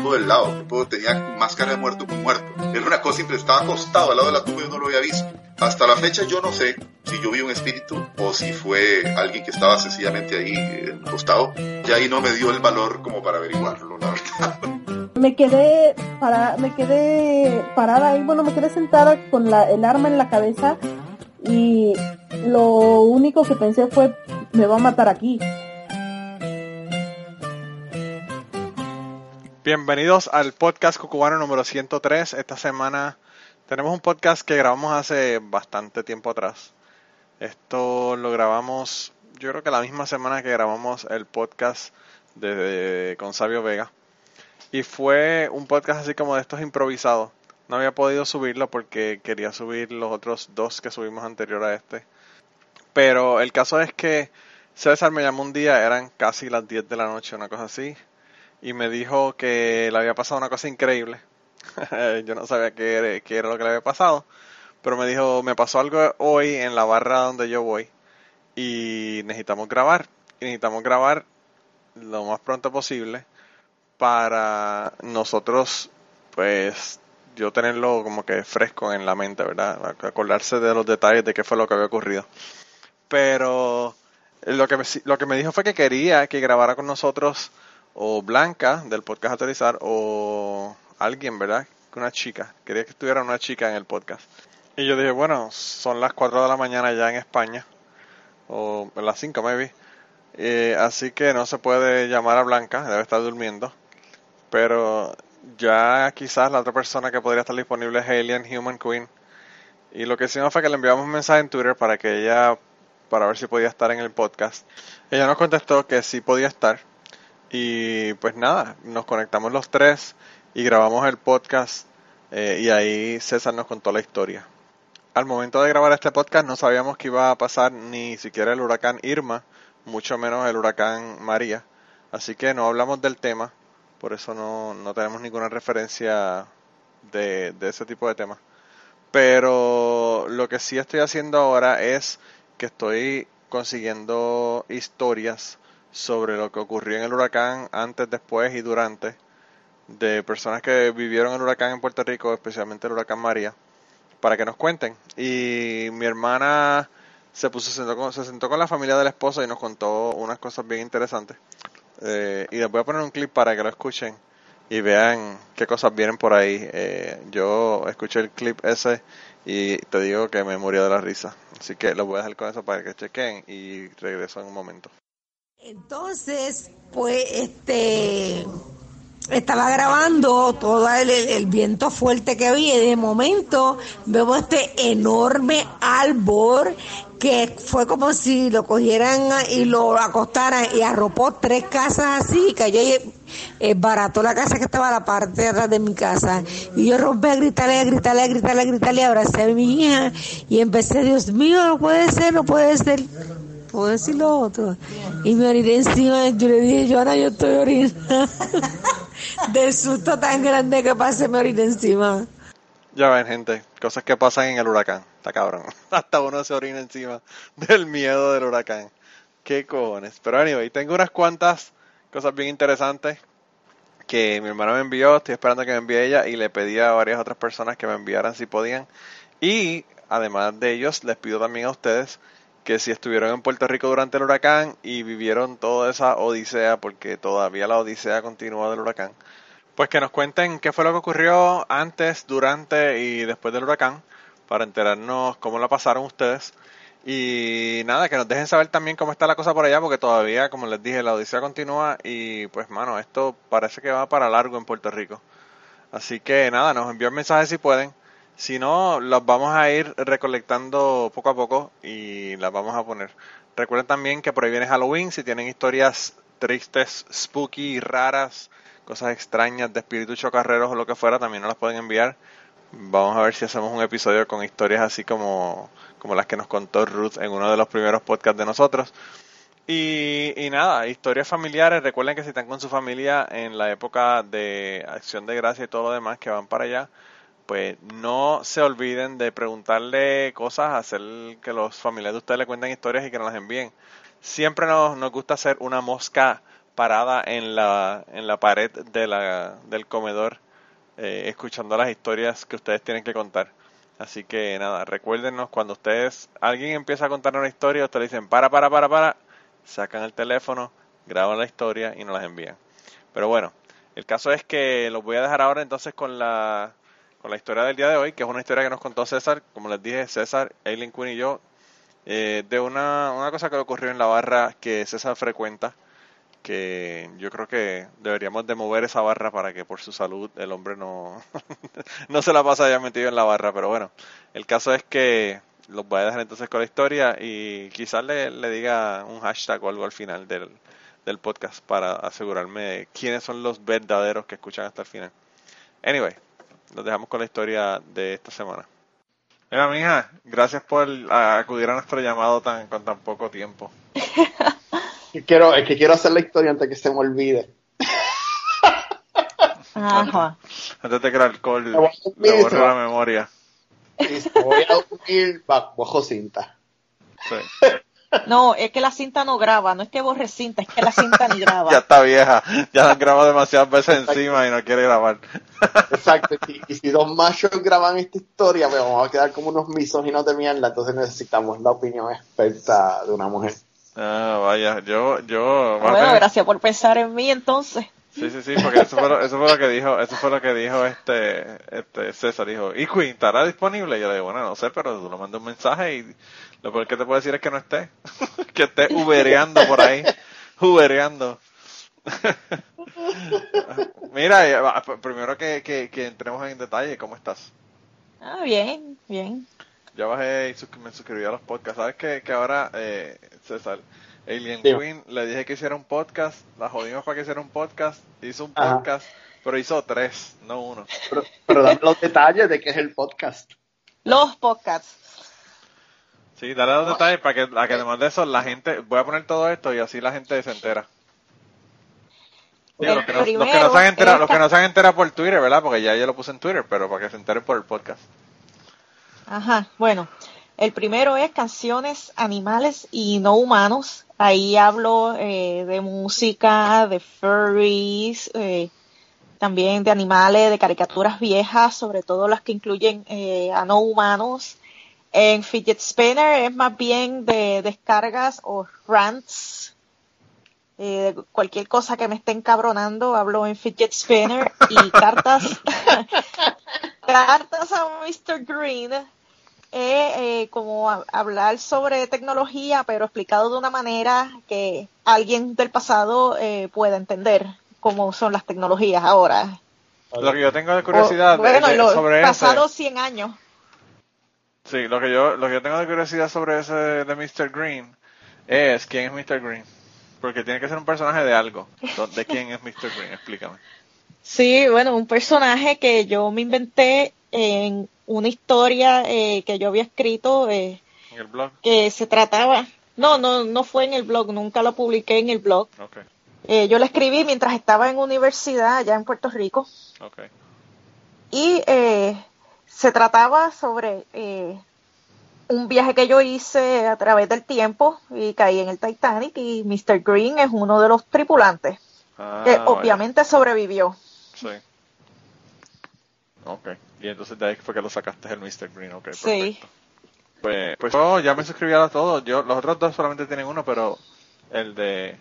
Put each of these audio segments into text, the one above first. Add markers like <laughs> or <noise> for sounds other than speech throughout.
tipo del lado, un tipo que tenía máscara de muerto con muerto. Era una cosa simple, estaba acostado al lado de la tumba y yo no lo había visto. Hasta la fecha yo no sé si yo vi un espíritu o si fue alguien que estaba sencillamente ahí eh, acostado. Y ahí no me dio el valor como para averiguarlo, la verdad. Me quedé para, me quedé parada ahí, bueno, me quedé sentada con la, el arma en la cabeza y lo único que pensé fue me va a matar aquí. Bienvenidos al podcast cucubano número 103. Esta semana tenemos un podcast que grabamos hace bastante tiempo atrás. Esto lo grabamos, yo creo que la misma semana que grabamos el podcast de, con Sabio Vega. Y fue un podcast así como de estos improvisados. No había podido subirlo porque quería subir los otros dos que subimos anterior a este. Pero el caso es que César me llamó un día, eran casi las 10 de la noche, una cosa así y me dijo que le había pasado una cosa increíble. <laughs> Yo no sabía qué era, qué era lo que le había pasado, pero me dijo, me pasó algo hoy en la barra donde yo voy y necesitamos grabar. Y necesitamos grabar lo más pronto posible para nosotros, pues, yo tenerlo como que fresco en la mente, ¿verdad? Acordarse de los detalles de qué fue lo que había ocurrido. Pero lo que me, lo que me dijo fue que quería que grabara con nosotros o Blanca del podcast Autorizar o alguien, ¿verdad? Una chica. Quería que estuviera una chica en el podcast. Y yo dije, bueno, son las 4 de la mañana ya en España, o las 5 maybe. Eh, así que no se puede llamar a Blanca, debe estar durmiendo. Pero ya quizás la otra persona que podría estar disponible es Alien Human Queen. Y lo que hicimos fue que le enviamos un mensaje en Twitter para que ella, para ver si podía estar en el podcast. Ella nos contestó que sí podía estar. Y pues nada, nos conectamos los tres y grabamos el podcast eh, y ahí César nos contó la historia. Al momento de grabar este podcast no sabíamos que iba a pasar ni siquiera el huracán Irma, mucho menos el huracán María. Así que no hablamos del tema, por eso no, no tenemos ninguna referencia de, de ese tipo de temas. Pero lo que sí estoy haciendo ahora es que estoy consiguiendo historias sobre lo que ocurrió en el huracán antes, después y durante de personas que vivieron el huracán en Puerto Rico, especialmente el huracán María, para que nos cuenten. Y mi hermana se puso se sentó con, se sentó con la familia del esposo y nos contó unas cosas bien interesantes. Eh, y les voy a poner un clip para que lo escuchen y vean qué cosas vienen por ahí. Eh, yo escuché el clip ese y te digo que me murió de la risa. Así que lo voy a dejar con eso para que chequen y regreso en un momento. Entonces, pues, este, estaba grabando todo el, viento fuerte que había y de momento vemos este enorme árbol que fue como si lo cogieran y lo acostaran y arropó tres casas así y cayó y eh, barató la casa que estaba a la parte de atrás de mi casa. Y yo rompí a gritarle, a gritarle, a gritarle, a gritarle, abracé a mi hija y empecé, Dios mío, no puede ser, no puede ser puedo decir lo otro. Y me oriné encima, yo le dije, Joana, yo estoy orinando. <laughs> Del susto tan grande que pasé, me oriné encima. Ya ven, gente, cosas que pasan en el huracán. Está cabrón. <laughs> Hasta uno se orina encima del miedo del huracán. Qué cojones. Pero anyway, tengo unas cuantas cosas bien interesantes que mi hermano me envió. Estoy esperando que me envíe ella y le pedí a varias otras personas que me enviaran si podían. Y además de ellos, les pido también a ustedes que si estuvieron en Puerto Rico durante el huracán y vivieron toda esa odisea, porque todavía la odisea continúa del huracán, pues que nos cuenten qué fue lo que ocurrió antes, durante y después del huracán, para enterarnos cómo la pasaron ustedes. Y nada, que nos dejen saber también cómo está la cosa por allá, porque todavía, como les dije, la odisea continúa y pues mano, esto parece que va para largo en Puerto Rico. Así que nada, nos envíen mensajes si pueden. Si no, los vamos a ir recolectando poco a poco y las vamos a poner. Recuerden también que por ahí viene Halloween. Si tienen historias tristes, spooky, raras, cosas extrañas de espíritus chocarreros o lo que fuera, también nos las pueden enviar. Vamos a ver si hacemos un episodio con historias así como, como las que nos contó Ruth en uno de los primeros podcasts de nosotros. Y, y nada, historias familiares. Recuerden que si están con su familia en la época de acción de gracia y todo lo demás que van para allá, pues no se olviden de preguntarle cosas, hacer que los familiares de ustedes le cuenten historias y que nos las envíen. Siempre nos, nos gusta hacer una mosca parada en la, en la pared de la, del comedor, eh, escuchando las historias que ustedes tienen que contar. Así que nada, recuérdenos cuando ustedes, alguien empieza a contar una historia, ustedes dicen para, para, para, para, sacan el teléfono, graban la historia y nos las envían. Pero bueno, el caso es que los voy a dejar ahora entonces con la, con la historia del día de hoy, que es una historia que nos contó César, como les dije, César, Aileen Quinn y yo, eh, de una, una cosa que ocurrió en la barra que César frecuenta, que yo creo que deberíamos de mover esa barra para que por su salud el hombre no, <laughs> no se la pase ya metido en la barra, pero bueno, el caso es que los voy a dejar entonces con la historia y quizás le, le diga un hashtag o algo al final del, del podcast para asegurarme de quiénes son los verdaderos que escuchan hasta el final. Anyway, nos dejamos con la historia de esta semana. Mira, mija, gracias por acudir a nuestro llamado tan, con tan poco tiempo. <laughs> Quiero, es que quiero hacer la historia antes que se me olvide. Ajá. Antes de que el alcohol le borre la memoria. Y voy a dormir ba- bajo cinta. Sí. <laughs> No, es que la cinta no graba, no es que borre cinta, es que la cinta ni <laughs> graba. Ya está vieja, ya la han grabado demasiadas veces encima y no quiere grabar. Exacto. Y, y si dos machos graban esta historia, pues vamos a quedar como unos misóginos de mierda. Entonces necesitamos la opinión experta de una mujer. Ah, vaya, yo, yo, Bueno, gracias por pensar en mí entonces. Sí, sí, sí, porque eso fue lo, eso fue lo que dijo, eso fue lo que dijo este, este César, dijo, ¿y Queen estará disponible? Y yo le digo, bueno, no sé, pero tú le mandas un mensaje y lo peor que te puedo decir es que no esté, <laughs> que esté ubereando por ahí, ubereando. <laughs> Mira, p- primero que, que, que entremos en detalle, ¿cómo estás? Ah, bien, bien. Ya bajé y me suscribí a los podcasts. ¿Sabes que, que ahora, eh, César, Alien Dime. Queen, le dije que hiciera un podcast, la jodimos para que hiciera un podcast, hizo un Ajá. podcast, pero hizo tres, no uno. Pero, pero dame los detalles de qué es el podcast. Los podcasts. Sí, dale los detalles para que, a que además de eso la gente, voy a poner todo esto y así la gente se entera. Digo, los, que no, los que primero no se han enterado, los que no se han enterado por Twitter, ¿verdad? Porque ya yo lo puse en Twitter, pero para que se enteren por el podcast. Ajá, bueno. El primero es canciones, animales y no humanos. Ahí hablo eh, de música, de furries, eh, también de animales, de caricaturas viejas, sobre todo las que incluyen eh, a no humanos. En Fidget Spinner es más bien de descargas o rants. Eh, cualquier cosa que me esté encabronando, hablo en Fidget Spinner y <laughs> cartas, <laughs> cartas a Mr. Green es eh, como a- hablar sobre tecnología, pero explicado de una manera que alguien del pasado eh, pueda entender cómo son las tecnologías ahora. Lo que yo tengo de curiosidad O, bueno, de- sobre ese, pasados 100 años. sí, lo que yo, lo que yo tengo de curiosidad sobre ese de Mr. Green es quién es Mr. Green. Porque tiene que ser un personaje de algo. ¿De quién es Mr. Green? Explícame. Sí, bueno, un personaje que yo me inventé en una historia eh, que yo había escrito eh, En el blog. que se trataba, no, no, no fue en el blog, nunca lo publiqué en el blog. Ok, Eh, yo lo escribí mientras estaba en universidad allá en Puerto Rico. ok. y eh, se trataba sobre un viaje que yo hice a través del tiempo y caí en el Titanic y Mr. Green es uno de los tripulantes Ah, que vaya. obviamente sobrevivió. Sí. Ok. Y entonces de ahí fue que lo sacaste el Mr. Green. Ok, Sí. Pues, pues yo ya me suscribí a todos. Yo, los otros dos solamente tienen uno, pero el de...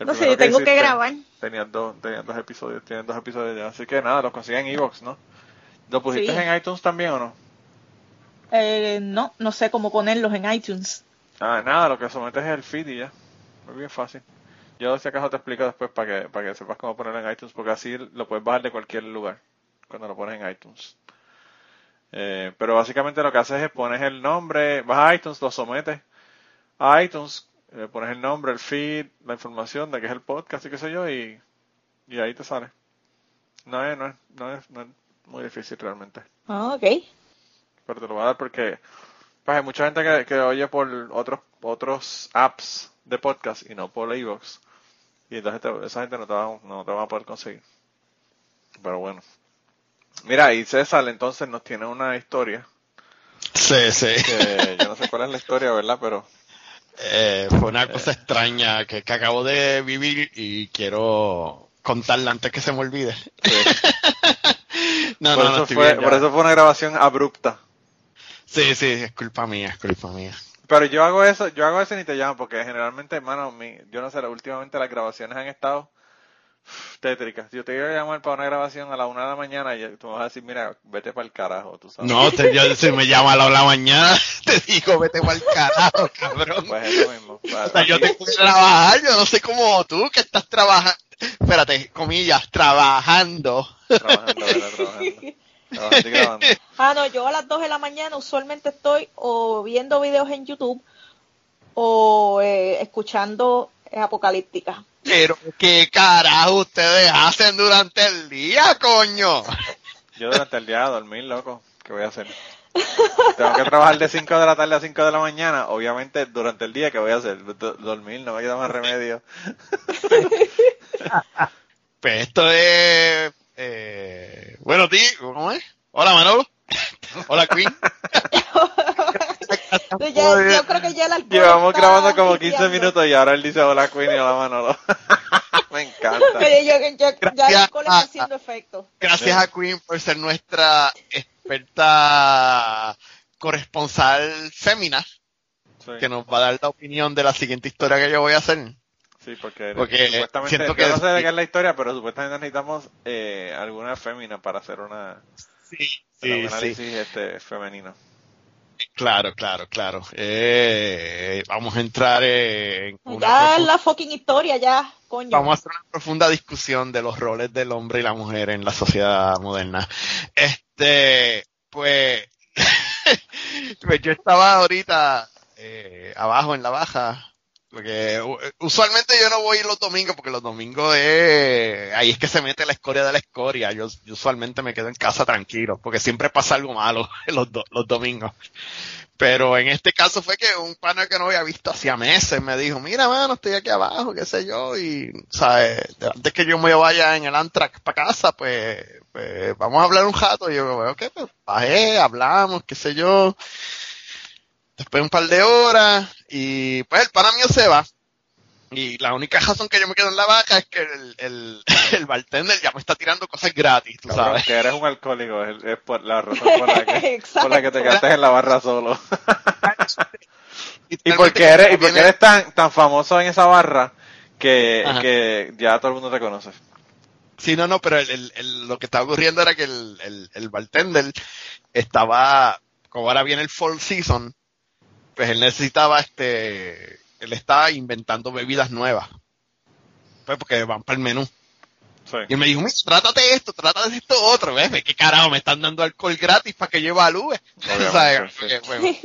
el No sé, yo tengo que hiciste, grabar. Tenían dos, tenían dos episodios, tienen dos episodios ya. Así que nada, los consiguen en Evox, ¿no? ¿Lo pusiste Sí. en iTunes también o no? Eh, no, no sé cómo ponerlos en iTunes. Ah, nada, lo que sometes es el feed y ya. Muy bien fácil. Yo si acaso te explico después para que, para que sepas cómo ponerlo en iTunes, porque así lo puedes bajar de cualquier lugar cuando lo pones en iTunes. Eh, pero básicamente lo que haces es pones el nombre, vas a iTunes, lo sometes a iTunes, eh, pones el nombre, el feed, la información de que es el podcast y qué sé yo, y, y ahí te sale. No es, no es, no es, no es muy difícil realmente. Ah, ok. Pero te lo voy a dar porque pues hay mucha gente que, que oye por otros otros apps de podcast y no por iVoox. Y entonces te- esa gente no te, va, no te va a poder conseguir. Pero bueno. Mira, y César entonces nos tiene una historia. Sí, sí. Que yo no sé cuál es la historia, ¿verdad? Pero Eh, fue una cosa extraña que, que acabo de vivir y quiero contarla antes que se me olvide. <laughs> no, por, no, no, eso fue, bien, por eso fue una grabación abrupta. Sí, sí, es culpa mía, es culpa mía. Pero yo hago eso, yo hago eso y ni te llamo, porque generalmente, hermano, mi, yo no sé, últimamente las grabaciones han estado tétricas. Yo te iba a llamar para una grabación a la una de la mañana y tú me vas a decir, mira, vete para el carajo, tú sabes. No, te, yo, si me llama a la, la mañana, <laughs> te digo, vete para el carajo, cabrón. Pues eso mismo. O sea, yo tengo que trabajar, yo no sé cómo tú que estás trabajando, espérate, comillas, trabajando. Trabajando, ¿verdad? Trabajando. Grabando. <laughs> Ah, no, yo a las 2 de la mañana usualmente estoy o viendo videos en YouTube o eh, escuchando eh, Apocalíptica. Pero qué carajo ustedes hacen durante el día, coño. Yo durante el día a dormir, loco. ¿Qué voy a hacer? Tengo que trabajar de 5 de la tarde a 5 de la mañana. Obviamente, durante el día, ¿qué voy a hacer? Do- dormir, no me queda más remedio. <laughs> Pues esto es, eh, bueno, tío, ¿cómo es? Hola, Manolo. Hola, Queen. <laughs> Yo, ya- yo creo que ya el alcohol Llevamos está grabando como 15 limpiando. minutos y ahora él dice hola Queen y hola Manolo. <laughs> me encanta. Oye, yo- yo- ya el Gracias alcohol está haciendo efecto. Gracias a Queen por ser nuestra experta corresponsal fémina, Sí, que nos va a dar la opinión de la siguiente historia que yo voy a hacer. sí, porque, porque supuestamente, siento yo que- no sé de qué es la historia, pero supuestamente necesitamos eh, alguna fémina para hacer una, Sí, un sí, sí. análisis este, femenino. Claro, claro, claro. Eh, vamos a entrar en una Ya profunda- la fucking historia, ya, coño. Vamos a hacer una profunda discusión de los roles del hombre y la mujer en la sociedad moderna. Este, pues, <laughs> pues yo estaba ahorita eh, abajo en la baja, porque usualmente yo no voy los domingos, porque los domingos es, ahí es que se mete la escoria de la escoria. Yo, usualmente me quedo en casa tranquilo, porque siempre pasa algo malo <laughs> los, los domingos. Pero en este caso fue que un pana que no había visto hacía meses me dijo, mira mano, estoy aquí abajo, qué sé yo, y, ¿sabes? Antes que yo me vaya en el Amtrak para casa, pues, pues, vamos a hablar un rato. Y yo, ok, pues bajé, hablamos, qué sé yo. Después un par de horas, y pues el pana mío se va. Y la única razón que yo me quedo en la vaca es que el, el, <laughs> el bartender ya me está tirando cosas gratis, tú Cabrón, sabes. que eres un alcohólico, es, es por la razón por la que, <laughs> por la que te quedaste en la barra solo. <laughs> y porque eres, y porque eres tan, tan famoso en esa barra que, Ajá. que ya todo el mundo te conoce. Sí, no, no, pero el, el- el- lo que estaba ocurriendo era que el, el, el bartender estaba, como ahora viene el fall season, pues él necesitaba este, él estaba inventando bebidas nuevas. Pues porque van para el menú. Sí. Y él me dijo, mira, trátate esto, trátate esto otro, ¿ves? ¿Qué carajo? Me están dando alcohol gratis para que yo evalúe. Obviamente, <laughs> ¿Sabes? sí. Porque, bueno,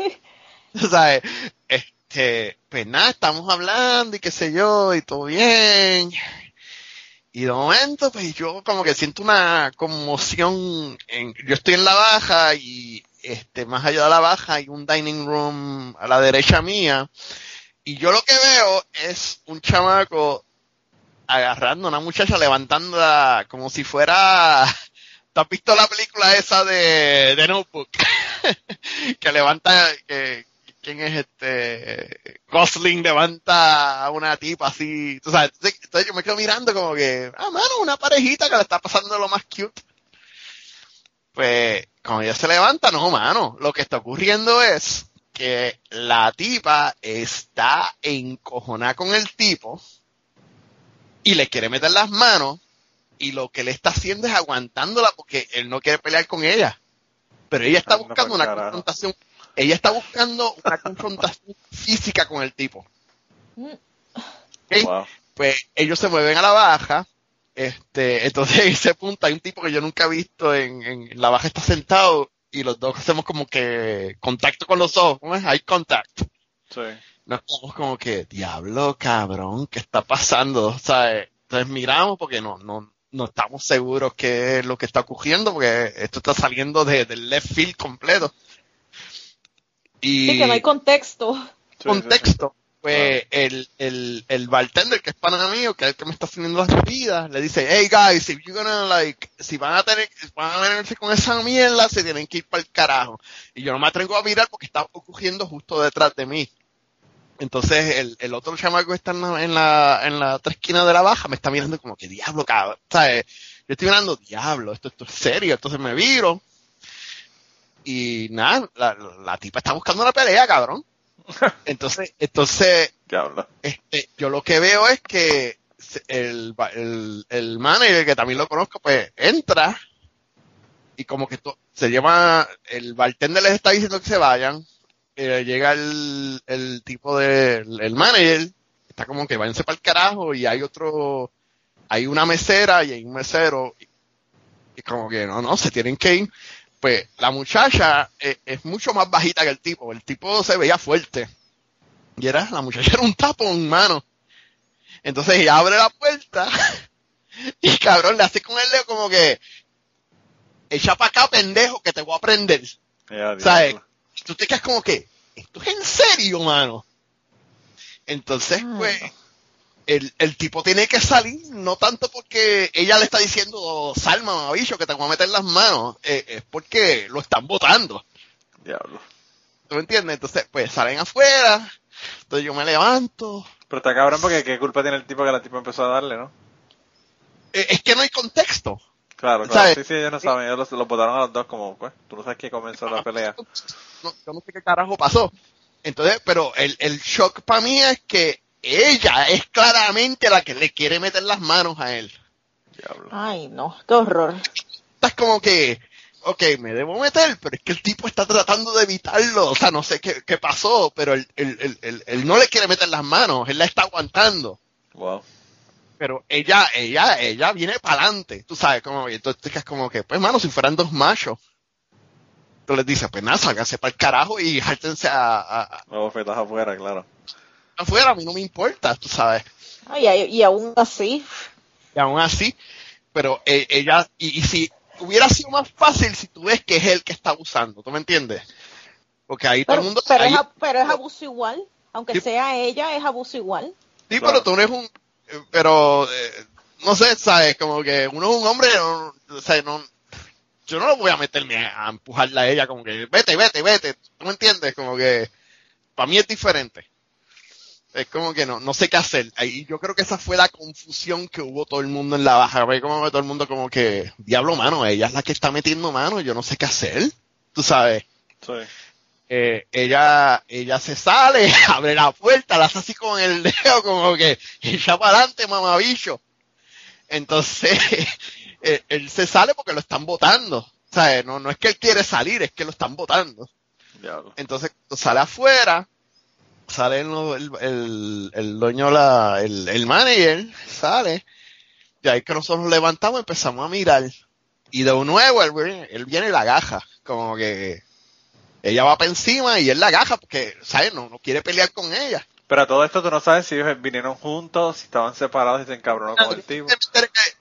<laughs> ¿sabes? Este, pues nada, estamos hablando y qué sé yo, y todo bien. Y de momento, pues yo como que siento una conmoción. En, yo estoy en la baja y este, más allá de la baja hay un dining room a la derecha mía. Y yo lo que veo es un chamaco agarrando a una muchacha levantándola como si fuera... <laughs> ¿Tú has visto la película esa de, Notebook? <laughs> que levanta... Que, ¿Quién es este? Gosling levanta a una tipa así. Tú sabes, entonces yo me quedo mirando como que, ah, mano, una parejita que le está pasando lo más cute. Pues, cuando ella se levanta, no, mano. Lo que está ocurriendo es que la tipa está encojonada con el tipo y le quiere meter las manos y lo que le está haciendo es aguantándola porque él no quiere pelear con ella. Pero ella está Anda buscando una confrontación, ella está buscando una confrontación física con el tipo. Mm. Pues ellos se mueven a la baja, este, entonces <laughs> en ese punto hay un tipo que yo nunca he visto en, en la baja está sentado y los dos hacemos como que contacto con los ojos, ¿cómo es? Eye contact Sí. nos quedamos como que, diablo, cabrón, ¿qué está pasando? ¿Sabes? Entonces miramos porque no, no, no estamos seguros qué es lo que está ocurriendo porque esto está saliendo de- del left field completo. Y Sí, que no hay contexto. Sí, sí, contexto. Pues el, el, el bartender, que es pana mío, que es el que me está haciendo las bebidas, le dice, hey guys, if you're gonna like, si van a tener, si van a venirse con esa mierda, se tienen que ir para el carajo. Y yo no me atrevo a mirar porque está ocurriendo justo detrás de mí. Entonces el, el otro chamaco que está en la, en la, en la otra esquina de la baja me está mirando como que diablo, cabrón. ¿Sabes? Yo estoy mirando, diablo, esto, esto es serio. Entonces me viro. Y nada, la, la tipa está buscando una pelea, cabrón. Entonces, entonces, este, yo lo que veo es que el, el, el manager, que también lo conozco, pues entra y como que to- se lleva, el bartender les está diciendo que se vayan, eh, llega el, el tipo del el manager, está como que váyanse para el carajo y hay otro, hay una mesera y hay un mesero y, y como que no, no, se tienen que ir. Pues la muchacha eh, es mucho más bajita que el tipo, el tipo se veía fuerte. Y era, la muchacha <laughs> era un tapón, mano. Entonces ella abre la puerta <laughs> y cabrón le hace con el dedo como que echa para acá, pendejo, que te voy a prender. Ya, ¿Sabes? diablo. Tú te quedas como que, esto es en serio, mano. Entonces, pues, el, el tipo tiene que salir, no tanto porque ella le está diciendo, salma, mamabicho, que te voy a meter las manos, eh, es porque lo están votando. Diablo. ¿Tú me entiendes? Entonces, pues salen afuera, entonces yo me levanto. Pero está cabrón porque qué culpa tiene el tipo que la tipa empezó a darle, ¿no? Eh, es que no hay contexto. Claro, claro. ¿Sabes? Sí, sí, ellos no saben. Ellos los, los botaron a los dos como, pues, tú no sabes que comenzó la pelea. No, yo no sé qué carajo pasó. Entonces, pero el, el shock para mí es que ella es claramente la que le quiere meter las manos a él. Diablo. Ay, no, qué horror. Estás como que, ok, me debo meter, pero es que el tipo está tratando de evitarlo. O sea, no sé qué, qué pasó, pero él, él, él, él- él no le quiere meter las manos, él la está aguantando. Wow. Pero ella, ella, ella viene para adelante, tú sabes, como, y entonces quedas como que, pues mano, si fueran dos machos. Tú les dices, pues nada, sálganse para el carajo y jártense a, a- a- afuera, claro. Afuera, a mí no me importa, tú sabes. Ay, ay, y aún así, Y aún así, pero eh, ella, y, y si hubiera sido más fácil si tú ves que es él que está abusando, ¿tú me entiendes? Porque ahí todo el mundo... pero, ahí- es, a- pero es abuso igual. Aunque Sí. sea ella, es abuso igual. sí, claro. pero tú no eres un... Pero, eh, no sé, ¿sabes? Como que uno es un hombre, no, o sea, no... Yo no voy a meterme a empujarla a ella como que, vete, vete, vete, ¿tú me entiendes? Como que, para mí es diferente. Es como que no, no sé qué hacer. Ahí yo creo que esa fue la confusión que hubo todo el mundo en la baja. Ve como todo el mundo como que, diablo mano, ella es la que está metiendo mano, yo no sé qué hacer. Tú sabes. Sí. Eh, ella, ella se sale, <laughs> abre la puerta, la hace así con el <laughs> dedo, como que, echa para adelante, mamabicho. Entonces, él, <laughs> él se sale porque lo están votando. O sea, no, no es que él quiere salir, es que lo están votando. Diablo. Entonces, sale afuera, sale el, el, el, dueño, la, el, el manager, sale, y ahí que nosotros nos levantamos empezamos a mirar. Y de nuevo, él, viene- él viene y la agaja, como que ella va para encima y él la agaja porque, ¿sabes? No, no quiere pelear con ella. Pero a todo esto tú no sabes si ellos vinieron juntos, si estaban separados y se encabronó con el tipo.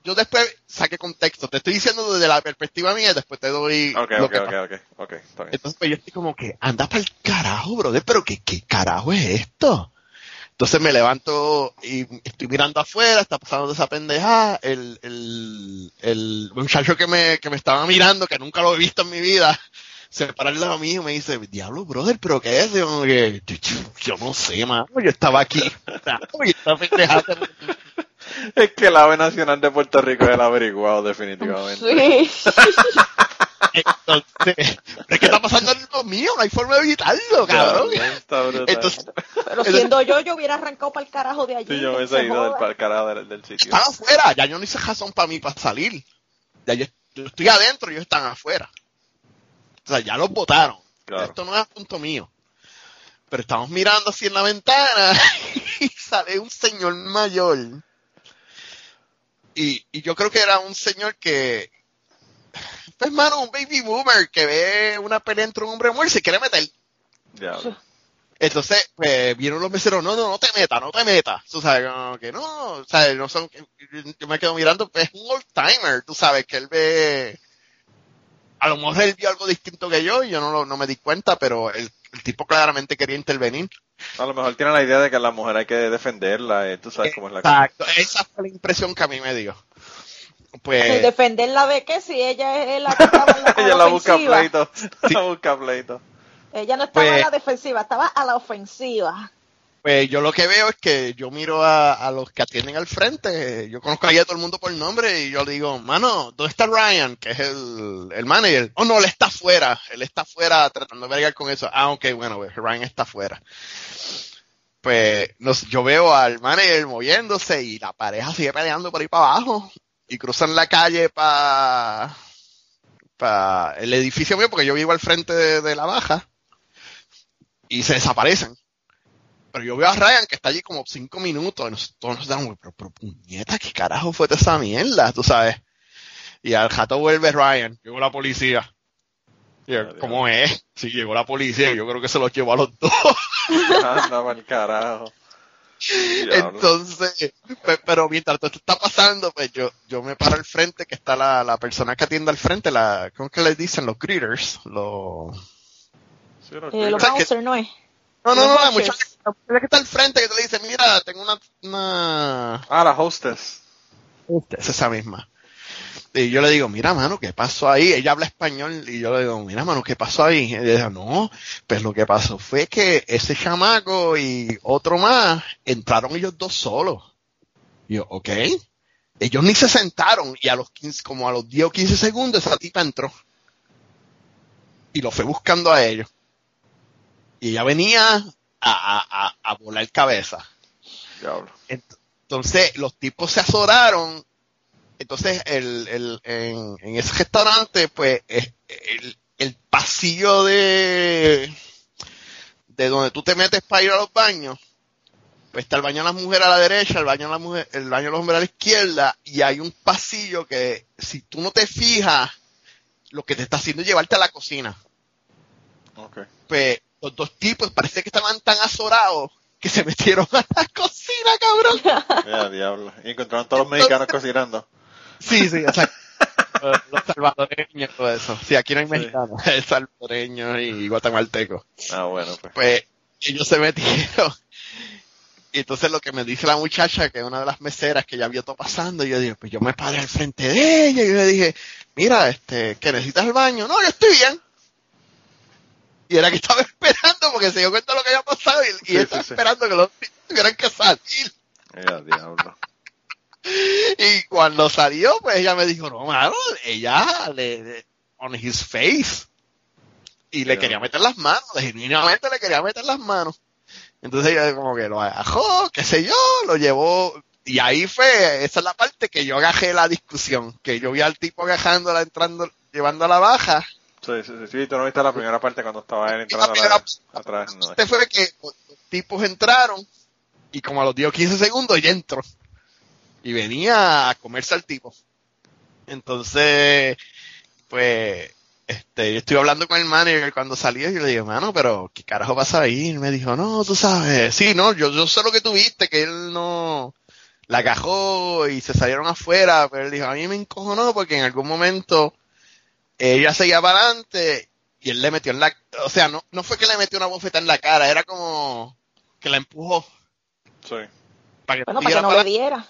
Yo después saqué contexto, te estoy diciendo desde la perspectiva mía y después te doy Ok, lo ok, que ok, pasó. ok, ok, está bien. Entonces pues, yo estoy como que, anda para el carajo, brother, pero ¿qué, qué carajo es esto? Entonces me levanto y estoy mirando afuera, está pasando esa pendejada, el, el, el muchacho que me, que me estaba mirando, que nunca lo he visto en mi vida, <laughs> se para al lado mío y me dice, diablo, brother, pero ¿qué es? Yo, yo, yo- yo no sé, mano, yo estaba aquí, <laughs> y esta pendejada Es que el ave nacional de Puerto Rico es el averiguado, definitivamente. Sí. Entonces, ¿pero ¿qué está pasando en lo mío? No hay forma de evitarlo, cabrón. Brutal. Entonces, Pero siendo yo, yo hubiera arrancado para el carajo de allí. Sí, yo me que he se ido del joda. pa'l carajo del, del sitio. están afuera, ya yo no hice razón para mí para salir. Ya yo, yo estoy adentro, ellos están afuera. O sea, ya los votaron. Claro. Esto no es asunto mío. Pero estamos mirando así en la ventana <laughs> y sale un señor mayor. Y, y yo creo que era un señor que, pues hermano, un baby boomer que ve una pelea entre un hombre mujer y se quiere meter. Diablo. Entonces, pues, vieron los meseros, no, no, no te metas, no te metas. Tú sabes, como que no, o sea, no son, yo me quedo mirando, pues, es un old timer, tú sabes, que él ve, a lo mejor él vio algo distinto que yo y yo no, lo- no me di cuenta, pero el, el tipo claramente quería intervenir. A lo mejor tiene la idea de que a la mujer hay que defenderla, eh, tú sabes cómo es la cosa. Exacto, esa fue la impresión que a mí me dio. Y Pues, defenderla de que si ella es la que estaba en la, <laughs> Ella la busca pleito, <laughs> la busca pleito. Ella no estaba Pues- en la defensiva, estaba a la ofensiva. Pues yo lo que veo es que yo miro a, a los que atienden al frente, yo conozco ahí a todo el mundo por nombre y yo le digo, mano, ¿dónde está Ryan? Que es el, el manager. Oh, no, él está afuera, él está afuera tratando de bregar con eso. Ah, ok, bueno, pues, Ryan está afuera. Pues yo veo al manager moviéndose y la pareja sigue peleando por ahí para abajo y cruzan la calle para para el edificio mío porque yo vivo al frente de la baja y se desaparecen. Pero yo veo a Ryan que está allí como cinco minutos y nos, todos nos dan, pero, pero puñeta, ¿qué carajo fue toda esa mierda? Tú sabes. Y al jato vuelve Ryan, llegó la policía. Yo, ¿Cómo es? Sí, llegó la policía, yo creo que se los llevó a los dos. Anda pa'l carajo. Entonces, pe- pero mientras todo esto está pasando, pues yo, yo me paro al frente, que está la, la persona que atiende al frente, la, ¿cómo es que les dicen? Los greeters, los... Sí, los Eh, los O sea, que- bouncers, ¿no es? No, no, no, la muchacha, la muchacha que está al frente que te le dice, mira, tengo una, una, Ah, la hostess. es esa misma. Y yo le digo, mira, mano, ¿qué pasó ahí? Ella habla español y yo le digo, mira, mano, ¿qué pasó ahí? Y ella dice, no, pues lo que pasó fue que ese chamaco y otro más entraron ellos dos solos. Y yo, ok. Ellos ni se sentaron y a los 15, como a los 10 o 15 segundos esa tipa entró. Y lo fue buscando a ellos. Y ella venía a, a, a, a volar cabeza. Diablo. Entonces los tipos se azoraron. Entonces el, el, en, en ese restaurante, pues es- el, el pasillo de, de donde tú te metes para ir a los baños, pues está el baño de las mujeres a la derecha, el baño de, la mujer, el baño de los hombres a la izquierda, y hay un pasillo que si tú no te fijas, lo que te está haciendo es llevarte a la cocina. Ok. Pues los dos tipos parece que estaban tan azorados que se metieron a la cocina, cabrón. Ya, diablo. Y encontraron todos los mexicanos cocinando. Sí, sí, exacto. <laughs> Los salvadoreños, todo eso. Sí, aquí no hay Sí. mexicanos, <laughs> es salvadoreños y guatemaltecos. Ah, bueno, pues. Pues ellos se metieron. Y entonces lo que me dice la muchacha, que es una de las meseras que ya vio todo pasando, yo digo, pues yo me paré al frente de ella y yo le dije, mira, este, que necesitas el baño. No, yo estoy bien. Y era que estaba <laughs> esperando porque se dio cuenta de lo que había pasado y, y Sí, estaba sí, sí. esperando que los tuvieran que salir. Ya, diablo. <laughs> Y cuando salió, pues ella me dijo, no, mano, ella le, le- on his face. Y le quería meter las manos, genuinamente le quería meter las manos. Entonces ella como que lo agajó, qué sé yo, lo llevó. Y ahí fue, esa es la parte que yo agajé la discusión, que yo vi al tipo agajándola, entrando, llevando a la baja. Sí, sí, sí. Tú no viste la primera parte cuando estaba él entrando la atrás. No. parte fue que los tipos entraron y como a los 10 o 15 segundos ya entró. Y venía a comerse al tipo. Entonces, pues, este, yo estuve hablando con el manager cuando salió y le dije, mano, pero ¿qué carajo pasa ahí? Y me dijo, no, tú sabes, sí, no, yo, yo sé lo que tuviste, que él no la agajó y se salieron afuera, pero él dijo, a mí me encojonó porque en algún momento ella seguía para adelante y él le metió en la, o sea, no, no fue que le metió una bofeta en la cara, era como que la empujó Sí. para que Bueno, para que no para le diera.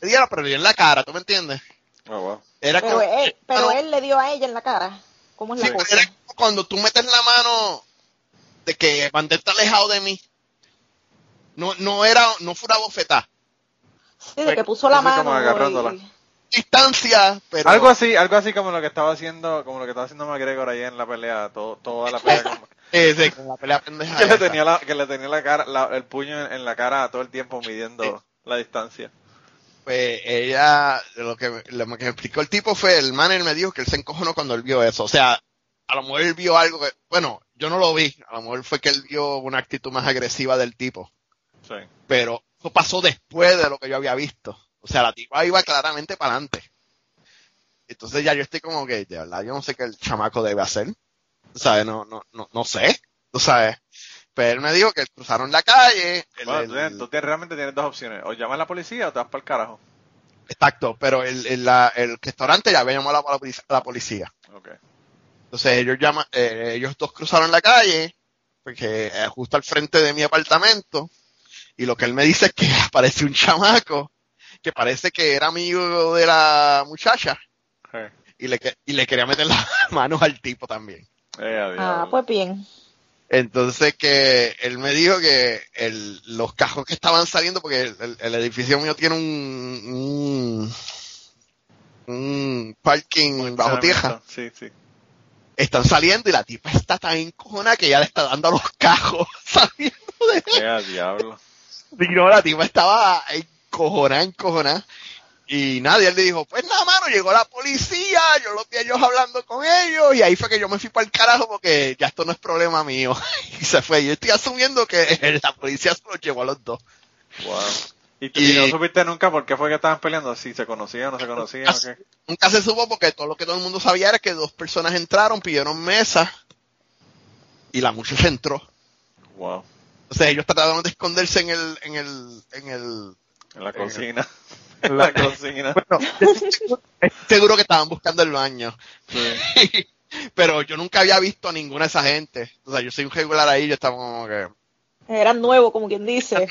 le diera, pero le dio en la cara, ¿tú me entiendes? Oh, wow. Era Pero como, él, pero no, él le dio a ella en la cara. ¿Cómo es sí, la pero cosa? era como cuando tú metes la mano de que mantente alejado de mí. No, no era, no fue una bofetada. Sí, de que puso la como mano. agarrándola. y- Distancia, pero. Algo así, algo así como lo que estaba haciendo, como lo que estaba haciendo McGregor ahí en la pelea, todo, toda la pelea con- <laughs> la pelea pendeja. que le tenía la, que le tenía la cara, la- el puño en, en la cara todo el tiempo midiendo Sí. la distancia. Pues ella, lo que, lo que me explicó el tipo fue, el manager me dijo que él se encojonó cuando él vio eso. O sea, a lo mejor él vio algo que, bueno, yo no lo vi. A lo mejor fue que él vio una actitud más agresiva del tipo. Sí. pero eso pasó después de lo que yo había visto. O sea, la tipa iba claramente para adelante. Entonces ya yo estoy como que, de verdad, yo no sé qué el chamaco debe hacer. Sea, no, no, no, no sé. O sea, pero él me dijo que cruzaron la calle. el- Bueno, tú, tú realmente tienes dos opciones. O llamas a la policía o te vas para el carajo. exacto, pero el, el, la- el restaurante ya había llamado a la, a la policía. Ok. Entonces ellos llaman, eh, ellos dos cruzaron la calle porque eh, justo al frente de mi apartamento, y lo que él me dice es que <laughs> aparece un chamaco que parece que era amigo de la muchacha Sí. y le, y le quería meter las <laughs> manos al tipo también. Eh, a Ah, pues bien. Entonces que él me dijo que el, los cajos que estaban saliendo, porque el, el- el edificio mío tiene un, un, un parking bajo tierra, Sí, sí. están saliendo y la tipa está tan encojona que ya le está dando a los cajos <laughs> saliendo de diablo. Y <laughs> no, la tipa estaba encojonada, encojonada. Y nadie le dijo, pues nada, mano, llegó la policía, yo los vi a ellos hablando con ellos, y ahí fue que yo me fui para el carajo porque ya esto no es problema mío. <laughs> y se fue. Yo estoy asumiendo que la policía se los llevó a los dos. Wow. ¿Y, tú- Y- y no supiste nunca por qué fue que estaban peleando? Si se conocían o no se conocían. o qué? Nunca se supo porque todo lo que todo el mundo sabía era que dos personas entraron, pidieron mesa, y la muchacha entró. Wow. Entonces ellos trataron de esconderse en el, en el, en el, En la cocina. <laughs> en la cocina. Bueno, <laughs> seguro que estaban buscando el baño. Sí. <laughs> Pero yo nunca había visto a ninguna de esa gente. O sea, yo soy un regular ahí, yo estaba como que Eran nuevos, como quien dice.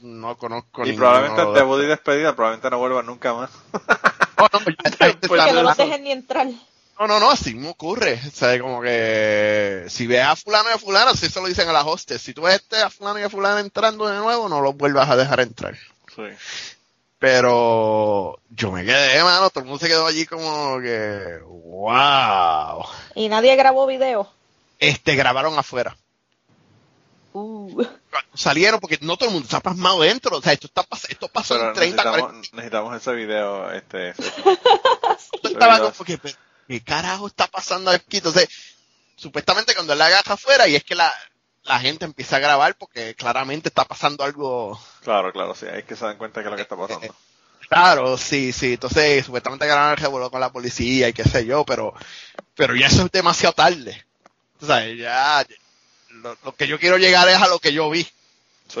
no conozco Y probablemente de- debut y despedida, probablemente no vuelvan nunca más. No, no, Pues Que no los dejen ni entrar. no, no, no, así me ocurre. O sea, como que si ves a fulano y a fulano, así se lo dicen a las hostes. Si tú ves este a fulano y a fulano entrando de nuevo, no los vuelvas a dejar entrar. Sí. Pero yo me quedé, mano, todo el mundo se quedó allí como que, wow. Y nadie grabó video. Este, grabaron afuera. Uh. salieron, porque no todo el mundo está pasmado dentro. O sea, esto, está, esto pasó Pero en 30, necesitamos, 40 necesitamos ese video. Este, <laughs> estaba como que, pero, ¿qué carajo está pasando aquí? Entonces, supuestamente cuando él la agaja afuera y es que la, la gente empieza a grabar porque claramente está pasando algo claro, claro, sí. Hay que se dan cuenta de qué es lo que está pasando. Claro, sí, sí. Entonces, supuestamente grabaron el revoló con la policía y qué sé yo, pero, pero ya eso es demasiado tarde. O sea, ya, lo, lo que yo quiero llegar es a lo que yo vi. Sí.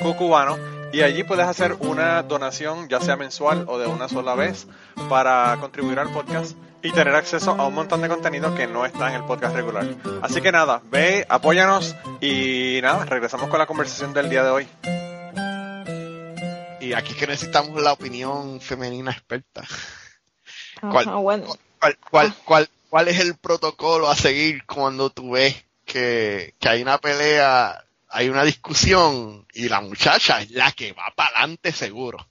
cucubano y allí puedes hacer una donación ya sea mensual o de una sola vez para contribuir al podcast y tener acceso a un montón de contenido que no está en el podcast regular. Así que nada, ve, apóyanos y nada, regresamos con la conversación del día de hoy. Y aquí es que necesitamos la opinión femenina experta. ¿Cuál? Ajá, bueno. ¿Cuál, cuál, cuál, cuál es el protocolo a seguir cuando tú ves que, que hay una pelea, hay una discusión y la muchacha es la que va para adelante seguro?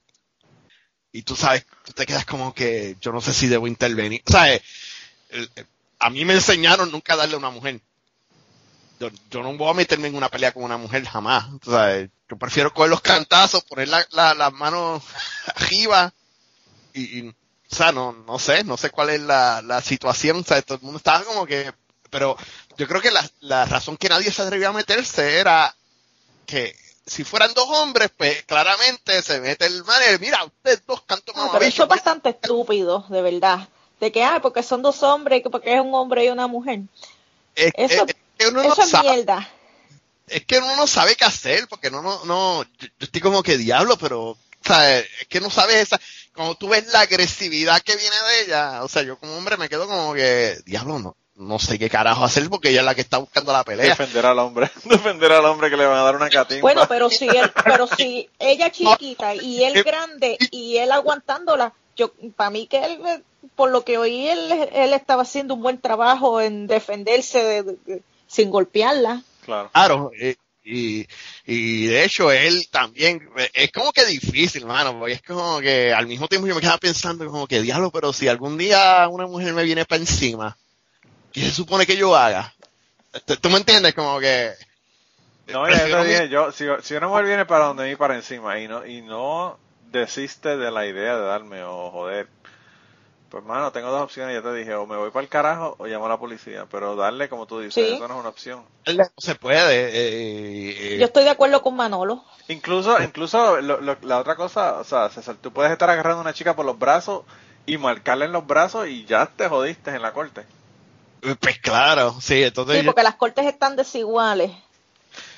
Y tú sabes, tú te quedas como que yo no sé si debo intervenir. O sea, eh, a mí me enseñaron nunca a darle a una mujer. Yo, yo no voy a meterme en una pelea con una mujer jamás. O sea, eh, yo prefiero coger los cantazos, poner la- la- las manos <laughs> arriba y, y, o sea, no, no sé, no sé cuál es la, la situación, o sea, todo el mundo estaba como que, pero yo creo que la, la razón que nadie se atrevió a meterse era que si fueran dos hombres, pues claramente se mete el man y mira, ustedes dos cantos No, pero eso es bastante estúpido, de verdad. De que, ah, porque son dos hombres, que porque es un hombre y una mujer. es, eso- es- que uno no Eso es sabe, mierda. es que uno no sabe qué hacer, porque no, no, no, yo, yo estoy como que diablo, pero, o sea, es que no sabes esa, como tú ves la agresividad que viene de ella, o sea, yo como hombre me quedo como que, diablo, no, no sé qué carajo hacer porque ella es la que está buscando la pelea. Defender al hombre, <laughs> defender al hombre que le van a dar una catimba. Bueno, pero si él, pero si <laughs> ella chiquita y él grande y él aguantándola, yo, para mí que él, eh, por lo que oí, él, él estaba haciendo un buen trabajo en defenderse de- de- de- sin golpearla. Claro. Claro, eh, y, y de hecho él también, eh, es como que difícil, hermano, porque es como que al mismo tiempo yo me quedaba pensando como que diablo, pero si algún día una mujer me viene para encima, ¿qué se supone que yo haga? ¿Tú, me entiendes? Como que... No, ya te <laughs> dije, yo, si, si una mujer viene para donde mí, para encima, y no, y no desiste de la idea de darme o joder, Pues mano, tengo dos opciones, ya te dije, o me voy para el carajo o llamo a la policía, pero darle, como tú dices, Sí. eso no es una opción. No se puede. eh, eh, Yo estoy de acuerdo con Manolo. Incluso, incluso lo- lo- la otra cosa, o sea, César, tú puedes estar agarrando a una chica por los brazos y marcarle en los brazos y ya te jodiste en la corte. Pues claro, sí, entonces Sí, porque las cortes están desiguales.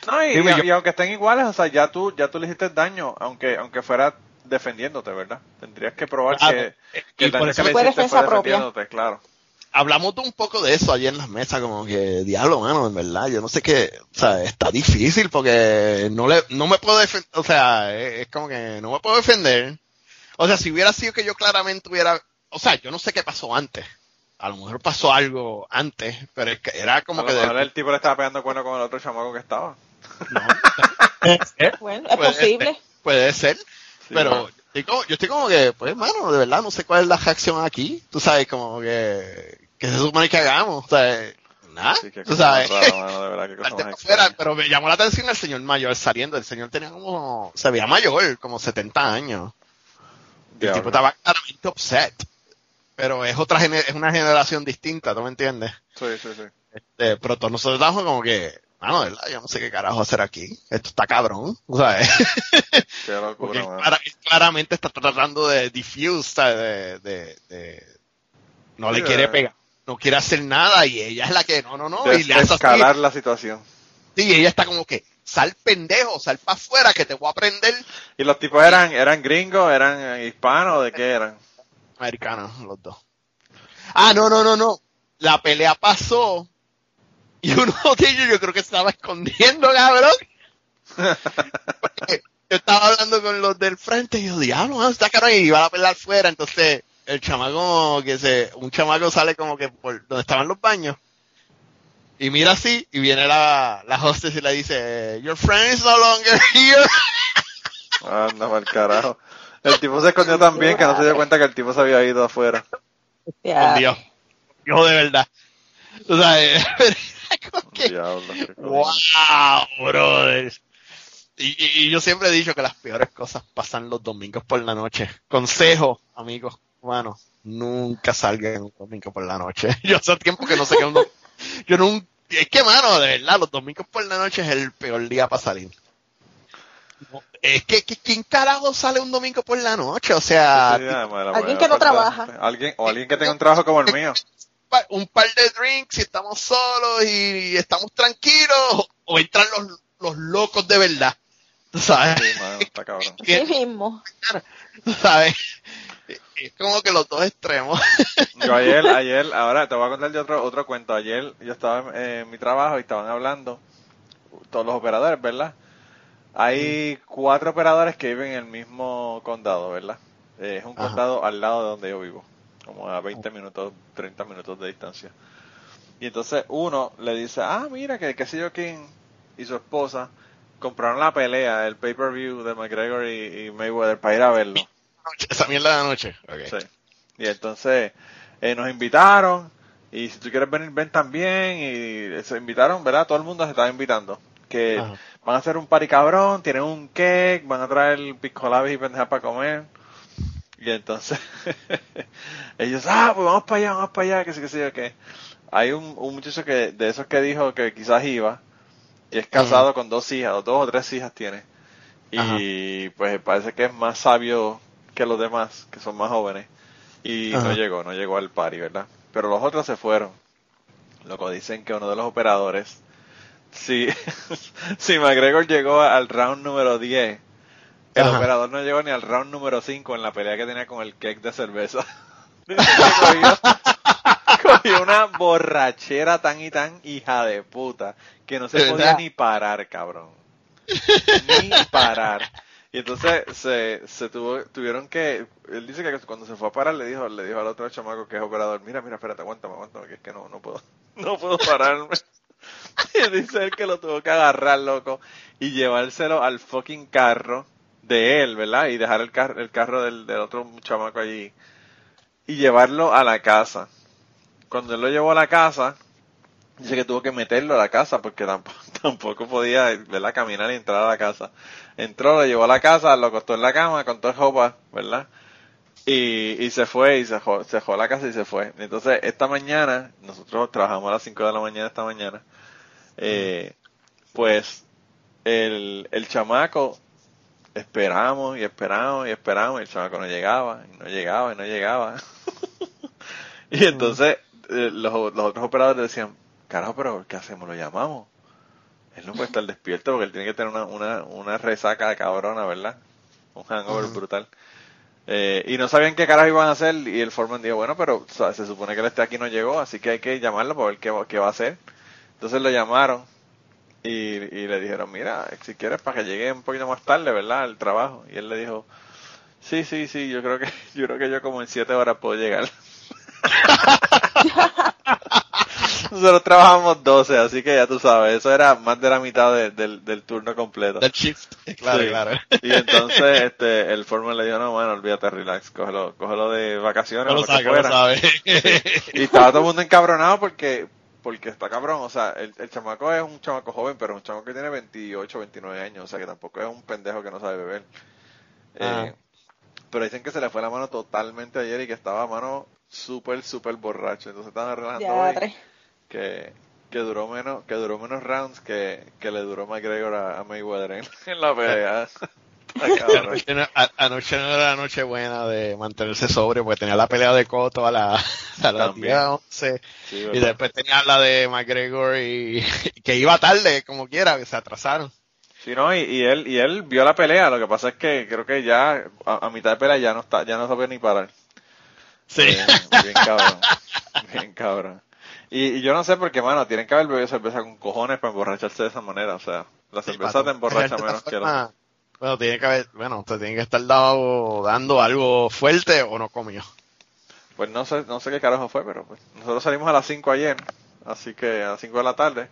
No, y, Dime, y- yo- y aunque estén iguales, o sea, ya tú, ya tú le hiciste daño, aunque, aunque fuera defendiéndote, ¿verdad? Tendrías que probar Claro. que, Y que el por eso que le hiciste defensa fue propia. defendiéndote, claro. hablamos de un poco de eso ayer en las mesas, como que, diablo, mano, en verdad, yo no sé qué, o sea, está difícil porque no le, no me puedo defender, o sea, es, es como que no me puedo defender. O sea, si hubiera sido que yo claramente hubiera, o sea, yo no sé qué pasó antes. A lo mejor pasó algo antes, pero es que era como a que lo de- mejor el tipo le estaba pegando cuerno con el otro chamaco que estaba. <laughs> Bueno, es Puede posible. puede ser, Sí, pero yo estoy, como, yo estoy como que, pues, mano, de verdad no sé cuál es la reacción aquí. Tú sabes, como que, que se supone que hagamos, o sea, nada, Sí, tú sabes. rara, mano, de verdad, qué <laughs> cosa fuera, pero me llamó la atención el señor mayor saliendo. El señor tenía como, se veía mayor, como 70 años. El Diablo. tipo estaba claramente upset. Pero es otra es una generación distinta, ¿tú me entiendes? Sí, sí, sí. Este, pero todos nosotros estamos como que, mano, verdad, yo no sé qué carajo hacer aquí. Esto está cabrón, ¿sabes? <laughs> Qué locura, claramente está tratando de diffuse, ¿sabes? De, de, de- no le quiere de- pegar, no quiere hacer nada y ella es la que, no, no, no, De- y le hace así. escalar la situación. Sí, ella está como que, sal pendejo, sal para afuera que te voy a prender. ¿Y los tipos eran, eran gringos, eran eh, hispanos, de qué eran? Americanos, los dos. Ah, no, no, no, no. La pelea pasó y uno de ellos yo creo que estaba escondiendo, cabrón. Yo estaba hablando con los del frente y yo, diablo, está caro y iba a pelear fuera, entonces el chamaco que se, un chamaco sale como que por donde estaban los baños y mira así y viene la, la hostess y le dice, your friend is no longer here. Anda, mal carajo. El tipo se escondió tan bien que no se dio cuenta que el tipo se había ido afuera. Ya. Con Dios. Yo de verdad. O sea, <laughs> eh, como que- Diablo. wow, brother. Y, y- y yo siempre he dicho que las peores cosas pasan los domingos por la noche. Consejo, amigos cubanos, nunca salgan un domingo por la noche. <laughs> Yo hace tiempo que no sé qué es un Yo nunca... Es que, mano, de verdad, los domingos por la noche es el peor día para salir. Es que, que- ¿quién carajo sale un domingo por la noche? O sea, Sí, Alguien que no la trabaja. gente. Alguien, o alguien que tenga un trabajo como el mío. un par de drinks y estamos solos y estamos tranquilos o entran los, los locos de verdad. ¿Tú ¿Sabes? Sí, mano, está cabrón. <laughs> Sí mismo. ¿Tú ¿Sabes? Es como que los dos extremos. <laughs> Yo ayer, ayer, ahora te voy a contar de otro, otro cuento. Ayer yo estaba en, en mi trabajo y estaban hablando todos los operadores, ¿verdad? Hay cuatro operadores que viven en el mismo condado, ¿verdad? Eh, es un Ajá. condado al lado de donde yo vivo, como a 20 minutos, 30 minutos de distancia. Y entonces uno le dice, ah, mira, que qué sé yo quién y su esposa compraron la pelea, el pay-per-view de McGregor y, y Mayweather para ir a verlo. <laughs> Esa mierda de la noche. Sí. Y entonces eh, nos invitaron y si tú quieres venir, ven también y se invitaron, ¿verdad? Todo el mundo se estaba invitando. Que Ajá. Van a hacer un party cabrón, tienen un cake, van a traer pisco labis y pendejas para comer. Y entonces <laughs> ellos, ah, pues vamos para allá, vamos para allá, que sé que yo qué. Hay un, un muchacho que de esos que dijo que quizás iba y es casado con dos hijas, o dos o tres hijas tiene. Y pues parece que es más sabio que los demás, que son más jóvenes. Y no llegó, no llegó al party, ¿verdad? Pero los otros se fueron. Loco, dicen que uno de los operadores, si, <laughs> si McGregor llegó al round número 10, el Ajá. operador no llegó ni al round número 5 en la pelea que tenía con el cake de cerveza. <laughs> Cogió, cogió una borrachera tan y tan hija de puta que no se ¿Verdad? podía ni parar, cabrón. <laughs> Ni parar. Y entonces se, se tuvo, tuvieron que, él dice que cuando se fue a parar le dijo, le dijo al otro chamaco que es operador, mira, mira, espérate, aguántame, aguántame, que es que no, no puedo, no puedo pararme. <laughs> Dice él que lo tuvo que agarrar, loco, y llevárselo al fucking carro de él, ¿verdad? Y dejar el carro, el carro del, otro chamaco allí. Y llevarlo a la casa. Cuando él lo llevó a la casa, dice que tuvo que meterlo a la casa porque tampoco, <laughs> tampoco podía, ¿verdad? Caminar y entrar a la casa. Entró, lo llevó a la casa, lo acostó en la cama con toda ropa, ¿verdad? Y, y se fue y se dejó, se dejó la casa y se fue. Entonces, esta mañana, nosotros trabajamos a las 5 de la mañana esta mañana, eh, pues el, el chamaco esperamos y esperamos y esperamos y el chamaco no llegaba y no llegaba y no llegaba. <laughs> y entonces eh, los, los otros operadores decían, carajo, pero ¿qué hacemos? ¿Lo llamamos? Él no puede estar despierto porque él tiene que tener una, una, una resaca cabrona, ¿verdad? Un hangover brutal. Eh, y no sabían qué carajo iban a hacer y el foreman dijo, bueno, pero o sea, se supone que él esté aquí no llegó, así que hay que llamarlo para ver qué, qué va a hacer. Entonces lo llamaron y, y le dijeron, mira, si quieres para que llegue un poquito más tarde, ¿verdad? Al trabajo. Y él le dijo, sí, sí, sí, yo creo que <laughs> yo creo que yo como en siete horas puedo llegar. <laughs> Nosotros trabajamos 12, así que ya tú sabes, eso era más de la mitad de- del, del turno completo. Del shift. Claro, Sí. claro. Y entonces este el foreman le dijo, no, bueno, olvídate, relax, cógelo, cógelo de vacaciones No lo lo que sabe, lo fuera. sabe. Y estaba todo el mundo encabronado porque porque está cabrón, o sea, el, el chamaco es un chamaco joven, pero es un chamaco que tiene 28, 29 años, o sea, que tampoco es un pendejo que no sabe beber. Ah. Eh, pero dicen que se le fue la mano totalmente ayer y que estaba a mano súper, súper borracho. Entonces estaban arreglando hoy que, que duró menos que duró menos rounds que, que le duró McGregor a, a Mayweather en, <laughs> en la pelea. <laughs> Anoche no, a- anoche no era la noche buena de mantenerse sobrio porque tenía la pelea de Coto a la, a las También. 10, 11 Sí, y después tenía la de McGregor y <laughs> que iba tarde como quiera, que se atrasaron. Sí, no, y, y él y él vio la pelea, lo que pasa es que creo que ya a, a mitad de pelea ya no está ya no sabía ni parar. Sí. Eh, bien cabrón. Bien cabrón. Y, y yo no sé por qué, mano, tienen que haber bebido cerveza con cojones para emborracharse de esa manera, o sea, la cerveza te emborracha menos que la... <laughs> Bueno, tiene que haber, bueno, usted tiene que estar dado, dando algo fuerte o no comió. Pues no sé, no sé qué carajo fue, pero pues nosotros salimos a las 5 ayer, así que a las 5 de la tarde,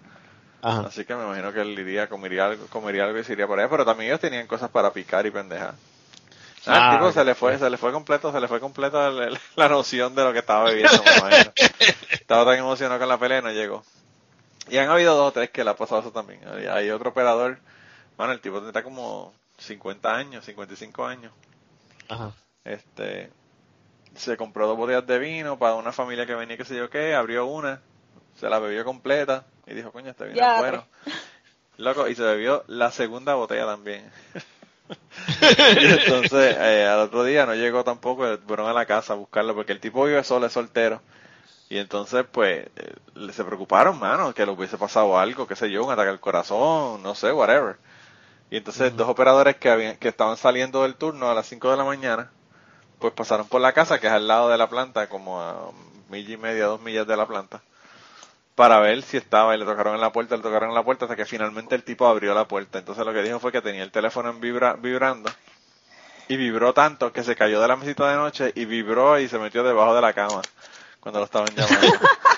Ajá. así que me imagino que él iría, comería algo, comería algo y se iría por allá, pero también ellos tenían cosas para picar y pendejar. Ah, Ah, el tipo ok. se le fue, se le fue completo, se le fue el- <laughs> la noción de lo que estaba imagino. Estaba tan emocionado con la pelea y no llegó. Y han habido dos o tres que le ha pasado eso también. Hay, hay otro operador, bueno, el tipo tendrá como 50 años, 55 años. Ajá. Este, se compró dos botellas de vino para una familia que venía, qué sé yo qué, abrió una, se la bebió completa y dijo, coño, este vino Ya, es bueno. Loco, y se bebió la segunda botella también. <laughs> y entonces, eh, al otro día no llegó tampoco, fueron a la casa a buscarlo porque el tipo vive solo, es soltero. Y entonces, pues, eh, le- se preocuparon, mano, que le hubiese pasado algo, qué sé yo, un ataque al corazón, no sé, whatever. Y entonces, dos operadores que, habían, que estaban saliendo del turno a las 5 de la mañana, pues pasaron por la casa, que es al lado de la planta, como a milla y media, dos millas de la planta, para ver si estaba, y le tocaron en la puerta, le tocaron en la puerta, hasta que finalmente el tipo abrió la puerta. Entonces lo que dijo fue que tenía el teléfono en vibra, vibrando, y vibró tanto que se cayó de la mesita de noche, y vibró y se metió debajo de la cama, cuando lo estaban llamando. <laughs>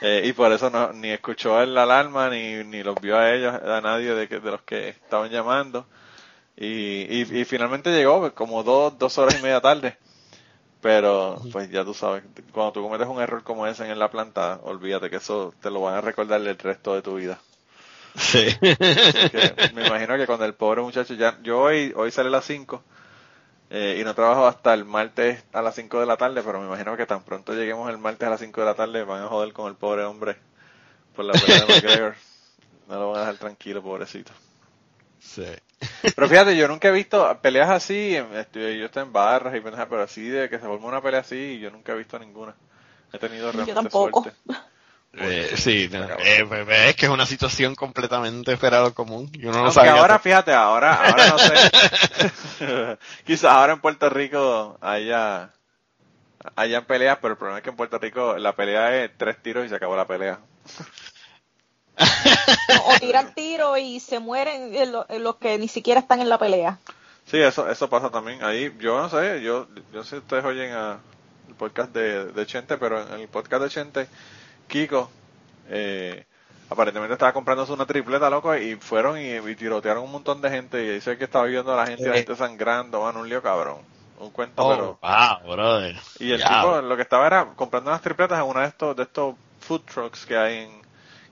Eh, y por eso no, ni escuchó la alarma, ni, ni los vio a ellos, a nadie de, que, de los que estaban llamando. Y, y, y finalmente llegó como dos, dos horas y media tarde. Pero, pues ya tú sabes, cuando tú cometes un error como ese en la planta, olvídate que eso te lo van a recordar el resto de tu vida. Sí. Así que me imagino que cuando el pobre muchacho ya, yo hoy, hoy sale a las 5 eh, y no trabajo hasta el martes a las 5 de la tarde, pero me imagino que tan pronto lleguemos el martes a las 5 de la tarde van a joder con el pobre hombre por la pelea de <laughs> McGregor. No lo van a dejar tranquilo, pobrecito. sí. Pero fíjate, yo nunca he visto peleas así, en- estoy- yo estoy en barras y pendejas, pero así de que se forma una pelea así, yo nunca he visto ninguna. He tenido realmente tampoco. suerte. Eh, sí, no, eh, pues, es que es una situación completamente fuera de común. Y uno no sabe ahora, fíjate, ahora, ahora no sé. <laughs> <laughs> Quizás ahora en Puerto Rico haya, hayan peleas, pero el problema es que en Puerto Rico la pelea es tres tiros y se acabó la pelea. <laughs> O tiran tiro y se mueren lo- los que ni siquiera están en la pelea. Sí, eso, eso pasa también. Ahí, yo no sé, yo, yo sé si ustedes oyen a el podcast de, de Chente, pero en el podcast de Chente, Kiko, eh, aparentemente estaba comprándose una tripleta, loco, y fueron y, y tirotearon un montón de gente, y dice que estaba viendo a la gente, la Eh. gente sangrando, van un lío cabrón. Un cuento, Oh, pero... wow, brother. Y el tipo lo que estaba era comprando unas tripletas en uno de estos, de estos food trucks que hay en,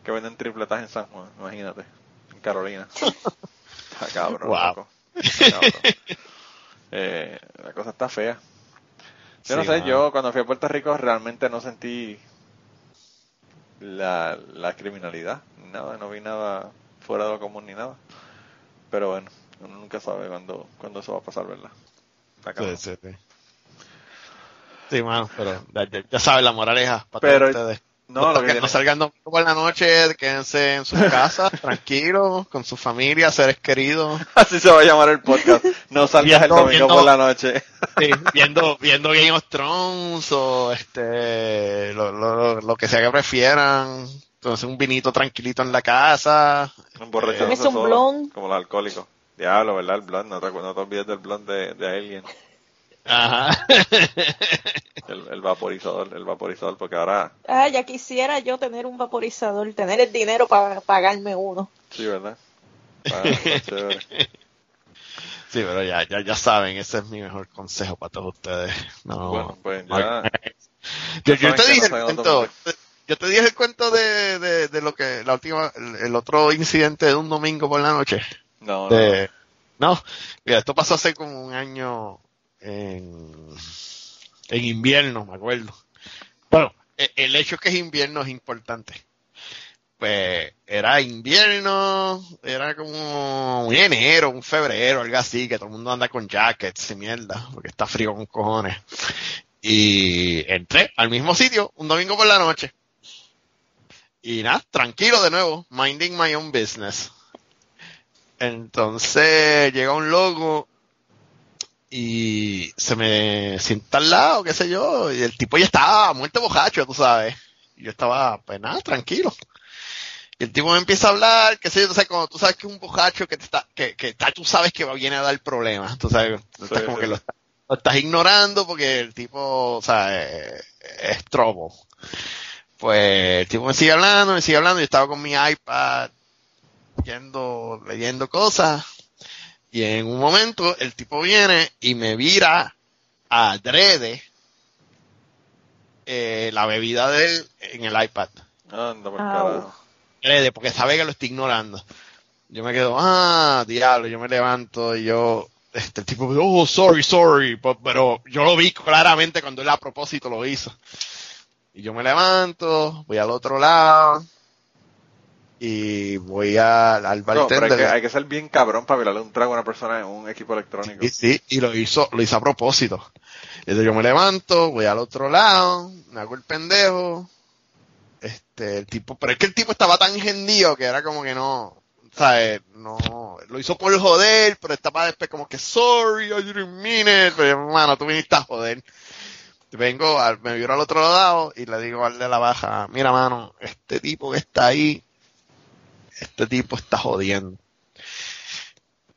que venden tripletas en San Juan, imagínate, en Carolina. <laughs> Está cabrón, Wow. loco. Está cabrón. <laughs> Eh, la cosa está fea. Yo no Sí, sé, yo cuando fui a Puerto Rico realmente no sentí la, la criminalidad, ni nada, no vi nada fuera de lo común ni nada. Pero bueno, uno nunca sabe cuándo, cuándo eso va a pasar, ¿verdad? Sí, sí, sí. Sí, mano, pero ya, ya, la moraleja para Pero- todos ustedes. No, lo que no salgan domingo por la noche, quédense en sus <laughs> casas, tranquilos, con su familia, seres queridos, <laughs> así se va a llamar el podcast. No salgas el Viendo- domingo viendo- por la noche. <laughs> sí, viendo, viendo Game of Thrones o este, lo, lo, lo que sea que prefieran. Entonces un vinito tranquilito en la casa. Emborrachándose Tómese un solo, blond. Como los alcohólicos. Diablo, ¿verdad? El blond, no te, no te olvides del blond de, de Alien. Ajá. <laughs> El, el vaporizador, el vaporizador, porque ahora, Ah, ya quisiera yo tener un vaporizador, tener el dinero para pagarme uno. sí, ¿verdad? Ah. <laughs> Sí, pero ya, ya, ya saben, ese es mi mejor consejo para todos ustedes. No, Bueno, pues no- ya. yo, te dije no el cuento, yo te dije el cuento de, de, de lo que, la última, el, el otro incidente de un domingo por la noche. No, no. De, no, mira, esto pasó hace como un año en, en invierno, me acuerdo. Bueno, e- el hecho que es invierno es importante. Pues era invierno, era como un enero, un febrero, algo así, que todo el mundo anda con jackets y mierda, porque está frío con cojones. Y entré al mismo sitio un domingo por la noche. Y nada, tranquilo de nuevo, minding my own business. Entonces llega un loco y se me sienta al lado, qué sé yo, y el tipo ya estaba muerto bojacho, tú sabes. Y yo estaba, pues nada, tranquilo. Y el tipo me empieza a hablar, qué sé yo, tú sabes, cuando tú sabes que es un bojacho que te está, que, que está, tú sabes que viene a dar problemas, tú sabes, tú estás Sí, como sí. que lo, lo estás ignorando porque el tipo, o sea, es, es trobo. Pues el tipo me sigue hablando, me sigue hablando, yo estaba con mi iPad, yendo, leyendo cosas, y en un momento el tipo viene y me vira adrede eh, la bebida de él en el iPad. Anda por carajo. Adrede, porque sabe que lo estoy ignorando. Yo me quedo, ah, diablo, yo me levanto y yo, este el tipo, oh, sorry, sorry, pe- pero yo lo vi claramente cuando él a propósito lo hizo. Y yo me levanto, voy al otro lado y voy a- al No, pero hay bartender. que, hay que ser bien cabrón para violarle un trago a una persona en un equipo electrónico. Y sí, y lo hizo, lo hizo a propósito. Entonces yo me levanto, voy al otro lado, me hago el pendejo. Este, el tipo, pero es que el tipo estaba tan engendido que era como que no, ¿sabes? No, lo hizo por joder, pero estaba después como que sorry, I didn't mean it, pero hermano, tú viniste a joder. Vengo, al- me viro al otro lado y le digo al de la baja, mira mano, este tipo que está ahí, este tipo está jodiendo.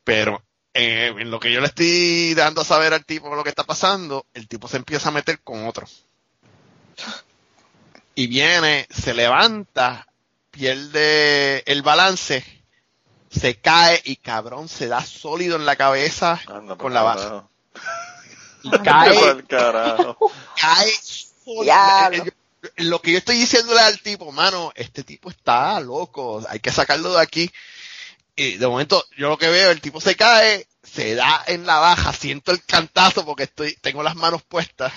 Pero eh, en lo que yo le estoy dando a saber al tipo lo que está pasando, el tipo se empieza a meter con otro. Y viene, se levanta, pierde el balance, se cae y cabrón se da sólido en la cabeza con la baja. Y cae, cae sólido. Yo- Lo que yo estoy diciéndole al tipo, mano, este tipo está loco, hay que sacarlo de aquí. Y de momento, yo lo que veo, el tipo se cae, se da en la baja, siento el cantazo porque estoy, tengo las manos puestas,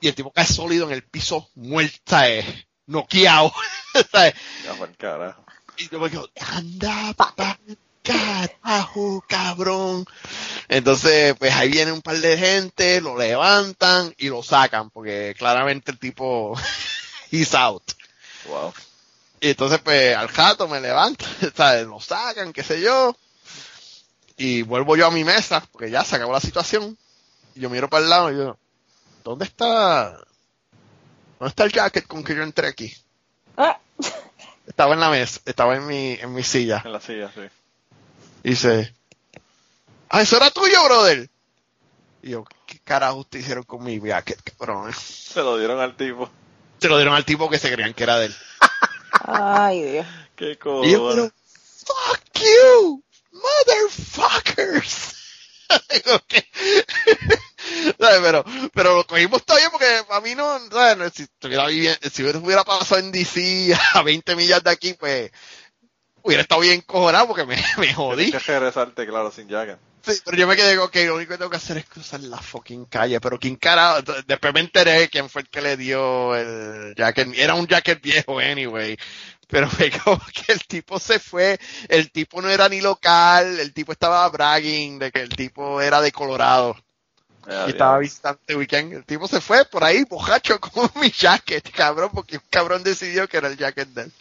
y el tipo cae sólido en el piso, muerta, eh, noqueado, <laughs> ¿sabes? Por carajo. Y yo me quedo, anda, pa, carajo, cabrón. Entonces, pues ahí viene un par de gente, lo levantan y lo sacan, porque claramente el tipo, <laughs> he's out. Wow. Y entonces, pues, al jato me levanto, <laughs> ¿sabes? Lo sacan, qué sé yo. Y vuelvo yo a mi mesa, porque ya se acabó la situación. Y yo miro para el lado y yo, ¿dónde está? ¿Dónde está el jacket con que yo entré aquí? Ah, Estaba en la mesa, estaba en mi, en mi silla. En la silla, sí. Y dice, ah, eso era tuyo, brother. Y yo, ¿qué carajo ustedes hicieron con mi jacket, cabrón? Se lo dieron al tipo. Se lo dieron al tipo que se creían que era de él. ay, Dios. Qué Y yo, pero, fuck you, motherfuckers. <laughs> Digo, ¿qué? <laughs> ¿Sabes? pero, pero lo cogimos todavía porque a mí no, ¿sabes? si, estuviera si hubiera pasado en DC <laughs> a 20 millas de aquí, pues hubiera estado bien cojonado porque me, <laughs> me jodí. Tienes que regresarte, claro, sin jacket. Sí, pero yo me quedé con que lo único que tengo que hacer es cruzar la fucking calle. Pero quién carajo, después me enteré quién fue el que le dio el jacket. Era un jacket viejo, anyway. Pero fue <laughs> como que el tipo se fue, el tipo no era ni local, el tipo estaba bragging de que el tipo era de Colorado. Y estaba visitando este weekend. El tipo se fue por ahí, bojacho, <laughs> con mi jacket, cabrón, porque un cabrón decidió que era el jacket de él.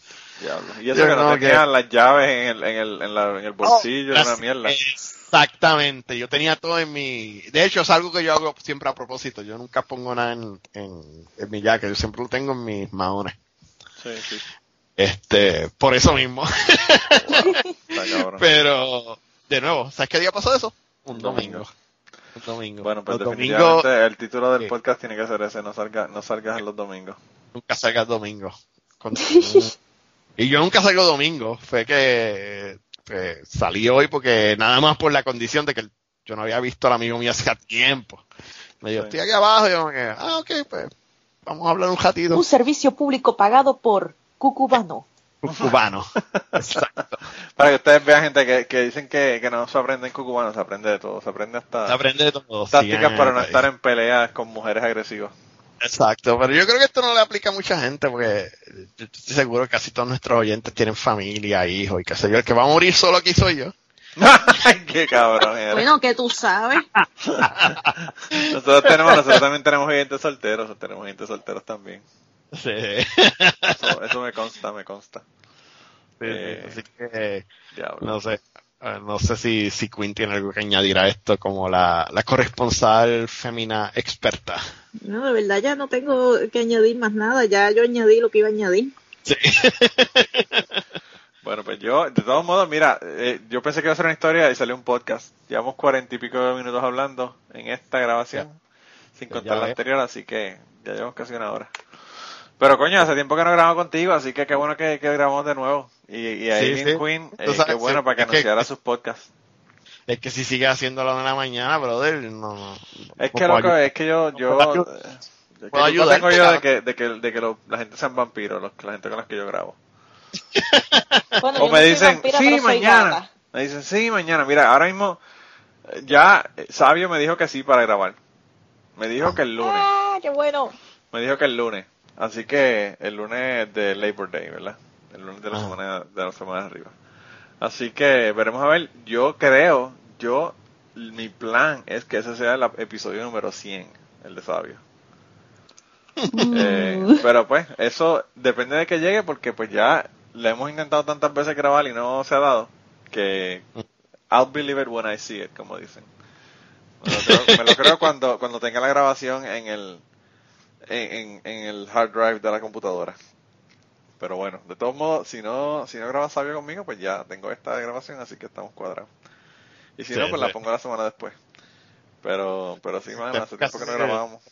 Diablo. Y eso Yo que no no, tenía que- las llaves en el, en el, en la- en el bolsillo, Oh, una mierda. Exactamente, yo tenía todo en mi... De hecho, es algo que yo hago siempre a propósito. Yo nunca pongo nada en, en, en mi jacket, yo siempre lo tengo en mis maones. Sí, sí. Este, por eso mismo. Está cabrón. <laughs> Pero, de nuevo, ¿sabes qué día pasó eso? Un Domingo. domingo. Un domingo. Bueno, pues Los definitivamente domingos el título del podcast tiene que ser ese, no, salga, no salgas en los domingos. nunca salgas domingo. Con- <laughs> y yo nunca salgo domingo. Fue que eh, salí hoy porque nada más por la condición de que yo no había visto al amigo mío <laughs> hace tiempo. Me dijo, Sí. estoy aquí abajo. Y yo me quedé, ah, ok, pues vamos a hablar un ratito. Un servicio público pagado por Cucubano. Un cubano. <laughs> Exacto. Para que ustedes vean gente que, que dicen que, que no se aprende en cucubano, se aprende de todo, se aprende hasta Se aprende de todo. tácticas sigan para no estar en peleas con mujeres agresivas. Exacto, pero yo creo que esto no le aplica a mucha gente porque yo estoy seguro que casi todos nuestros oyentes tienen familia, hijos y qué sé yo. El que va a morir solo aquí soy yo. <laughs> Qué cabrón. Bueno, que tú sabes. <laughs> Nosotros tenemos, nosotros también tenemos oyentes solteros, tenemos oyentes solteros también. Sí. Eso, eso me consta, me consta. Sí, sí, Eh, Así que Diablo. no sé, eh, no sé si, si Quinn tiene algo que añadir a esto como la, la corresponsal femina experta. No, de verdad ya no tengo que añadir más nada. Ya yo añadí lo que iba a añadir. Sí. <laughs> Bueno, pues yo, de todos modos, mira, eh, yo pensé que iba a ser una historia y salió un podcast. Llevamos cuarenta y pico de minutos hablando en esta grabación, sin Pues contar la anterior, así que ya llevamos casi una hora. Pero coño, hace tiempo que no grabamos contigo, así que qué bueno que, que grabamos de nuevo. Y, y ahí Sí, sí. Quinn, eh, sabes, qué bueno sí, para que anunciara sus podcasts. Es que si sigue haciéndolo en la mañana, brother, no. no- Es no que loco, es que yo, yo, puedo ayu- eh, ¿qué puedo culpa ayudarte, tengo yo de que, de que, de que lo- la gente sean vampiros, los, la gente con la que yo grabo. <laughs> Bueno, O yo me no dicen, vampira, sí, mañana. Me dicen, sí, mañana. Mira, ahora mismo, eh, ya Sabio me dijo que sí para grabar. Me dijo que el lunes. Ah, qué bueno. Me dijo que el lunes. Así que el lunes de Labor Day, ¿verdad? El lunes de la Ah. semana de la semana de arriba. Así que veremos a ver. Yo creo, yo, mi plan es que ese sea el episodio número 100, el de Sabio. <laughs> Eh, pero pues, eso depende de que llegue porque pues ya le hemos intentado tantas veces grabar y no se ha dado que I'll believe it when I see it, como dicen. Me lo creo, me lo creo <laughs> cuando, cuando tenga la grabación en el, en, en- en el hard drive de la computadora. Pero bueno, de todos modos, si no, si no graba Sabio conmigo, pues ya tengo esta grabación, así que estamos cuadrados. Y si Sí, no, pues la pongo la semana después. Pero, pero sí, man, hace tiempo que no grabábamos.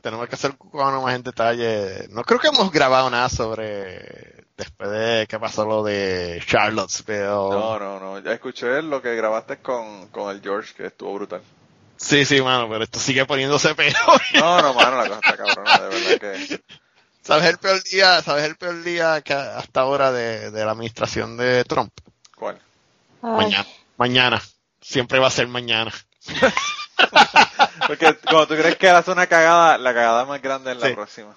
tenemos que hacer cubano más en detalle. No creo que hemos grabado nada sobre después de que pasó lo de Charlottesville. No, no, no. Ya escuché lo que grabaste con, con el George, que estuvo brutal. Sí, sí, mano, pero esto sigue poniéndose peor. <laughs> No, no, mano, la cosa está cabrona, de verdad que. ¿Sabes el peor día, sabes el peor día que hasta ahora de, de la administración de Trump? ¿Cuál? Ay, Mañana. Mañana. Siempre va a ser mañana. <laughs> Porque cuando tú crees que hace una cagada, la cagada más grande es la Sí. próxima.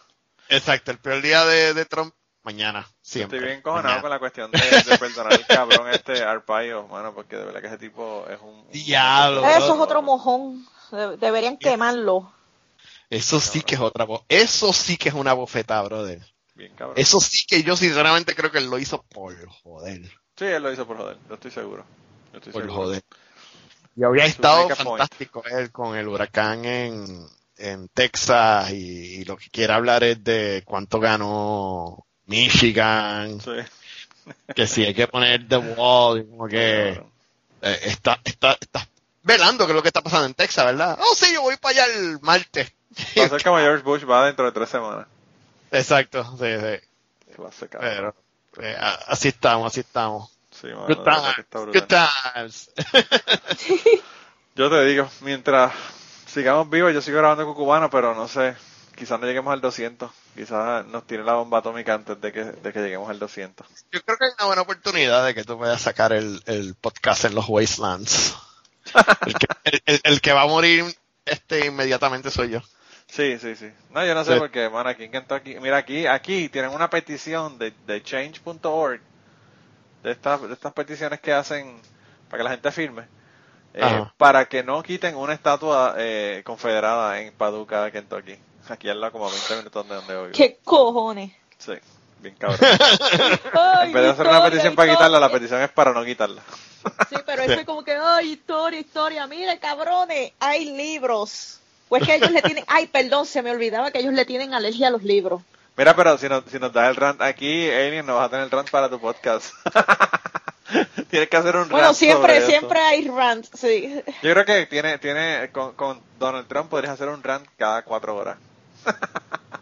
Exacto, el peor día de, de Trump, mañana. Siempre. Estoy bien cojonado Mañana. con la cuestión de, de perdonar al cabrón este Arpaio, mano, porque de verdad que ese tipo es un... un- Diablo. Eso es otro mojón. De- Deberían quemarlo. Eso sí que es otra voz. Eso sí que es una bofetada, brother. Bien cabrón. Eso sí que yo sinceramente creo que él lo hizo por joder. Sí, él lo hizo por joder, yo estoy seguro. Yo estoy Por seguro. joder. Y había Su estado point. fantástico él con el huracán en, en Texas y, y lo que quiere hablar es de cuánto ganó Michigan, Sí. que si hay que poner The Wall, como que eh, está, está, está velando que es lo que está pasando en Texas, ¿verdad? Oh, sí, yo voy para allá el martes. Va a ser como George Bush va dentro de tres semanas. Exacto, sí, sí. Cabrón. Pero eh, así estamos, así estamos. Sí, mano, Good que está times, good times. <laughs> Yo te digo, mientras sigamos vivos, yo sigo grabando Cucubano, pero no sé, quizás no lleguemos al 200. Quizás nos tire la bomba atómica antes de que, de que lleguemos al 200. Yo creo que hay una buena oportunidad de que tú puedas sacar el, el podcast en los Wastelands. El que, el- el- el que va a morir este inmediatamente soy yo. Sí, sí, sí. No, yo no sé Sí. por qué, man, aquí en Kentucky. Mira, aquí, aquí tienen una petición de, de change.org, de estas, de estas peticiones que hacen para que la gente firme, eh, para que no quiten una estatua eh, confederada en Paducah, Kentucky. Aquí al lado, como a 20 minutos de donde hoy. ¿Qué cojones? Sí, bien cabrón. <laughs> Ay, en vez de hacer una historia, petición para historia. quitarla, la petición es para no quitarla. Sí, pero <laughs> eso es como que, ay, historia, historia. Mire, cabrones, hay libros. Pues que ellos le tienen, <laughs> ay, perdón, se me olvidaba que ellos le tienen alergia a los libros. Mira, pero si nos, si nos das el rant aquí, Alien, nos vas a tener el rant para tu podcast. Tienes que hacer un Bueno, rant siempre, sobre siempre hay rant, sí. Yo creo que tiene, tiene, con, con Donald Trump podrías hacer un rant cada cuatro horas. <laughs>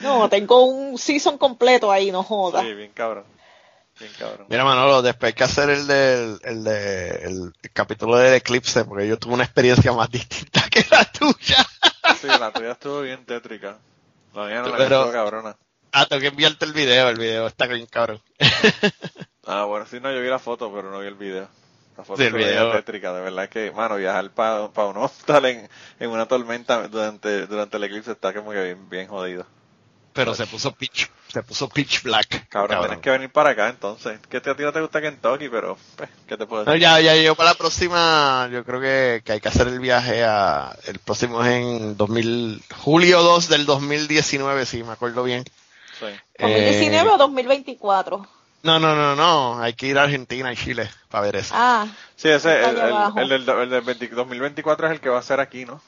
No, tengo un season completo ahí, no joda. Sí, bien cabrón. Bien cabrón. Mira, Manolo, después hay que hacer el del el de, el, capítulo del eclipse, porque yo tuve una experiencia más distinta que la tuya. Sí, la tuya estuvo bien tétrica. La mía no la Pero- estuvo cabrona. Ah, tengo que enviarte el video, el video está bien cabrón. Ah, bueno, sí, no, yo vi la foto, pero no vi el video. La foto Sí, el se veía video. tétrica, de verdad que, mano, viajar para uno estar en, en una tormenta durante, durante el eclipse está como que bien, bien jodido. Pero se puso pitch, se puso pitch black. Cabrón, tienes que venir para acá entonces. Que a ti no te gusta Kentucky, pero, pues, ¿qué te puedo No, decir? ya, ya, yo para la próxima, yo creo que, que hay que hacer el viaje a, el próximo es en 2000, julio 2 del 2019, si me acuerdo bien. Sí. ¿2019 Eh, o 2024? No, no, no, no, hay que ir a Argentina y Chile para ver eso. Ah, Sí, ese, el, el, el del, el del 20 2024 es el que va a ser aquí, ¿no?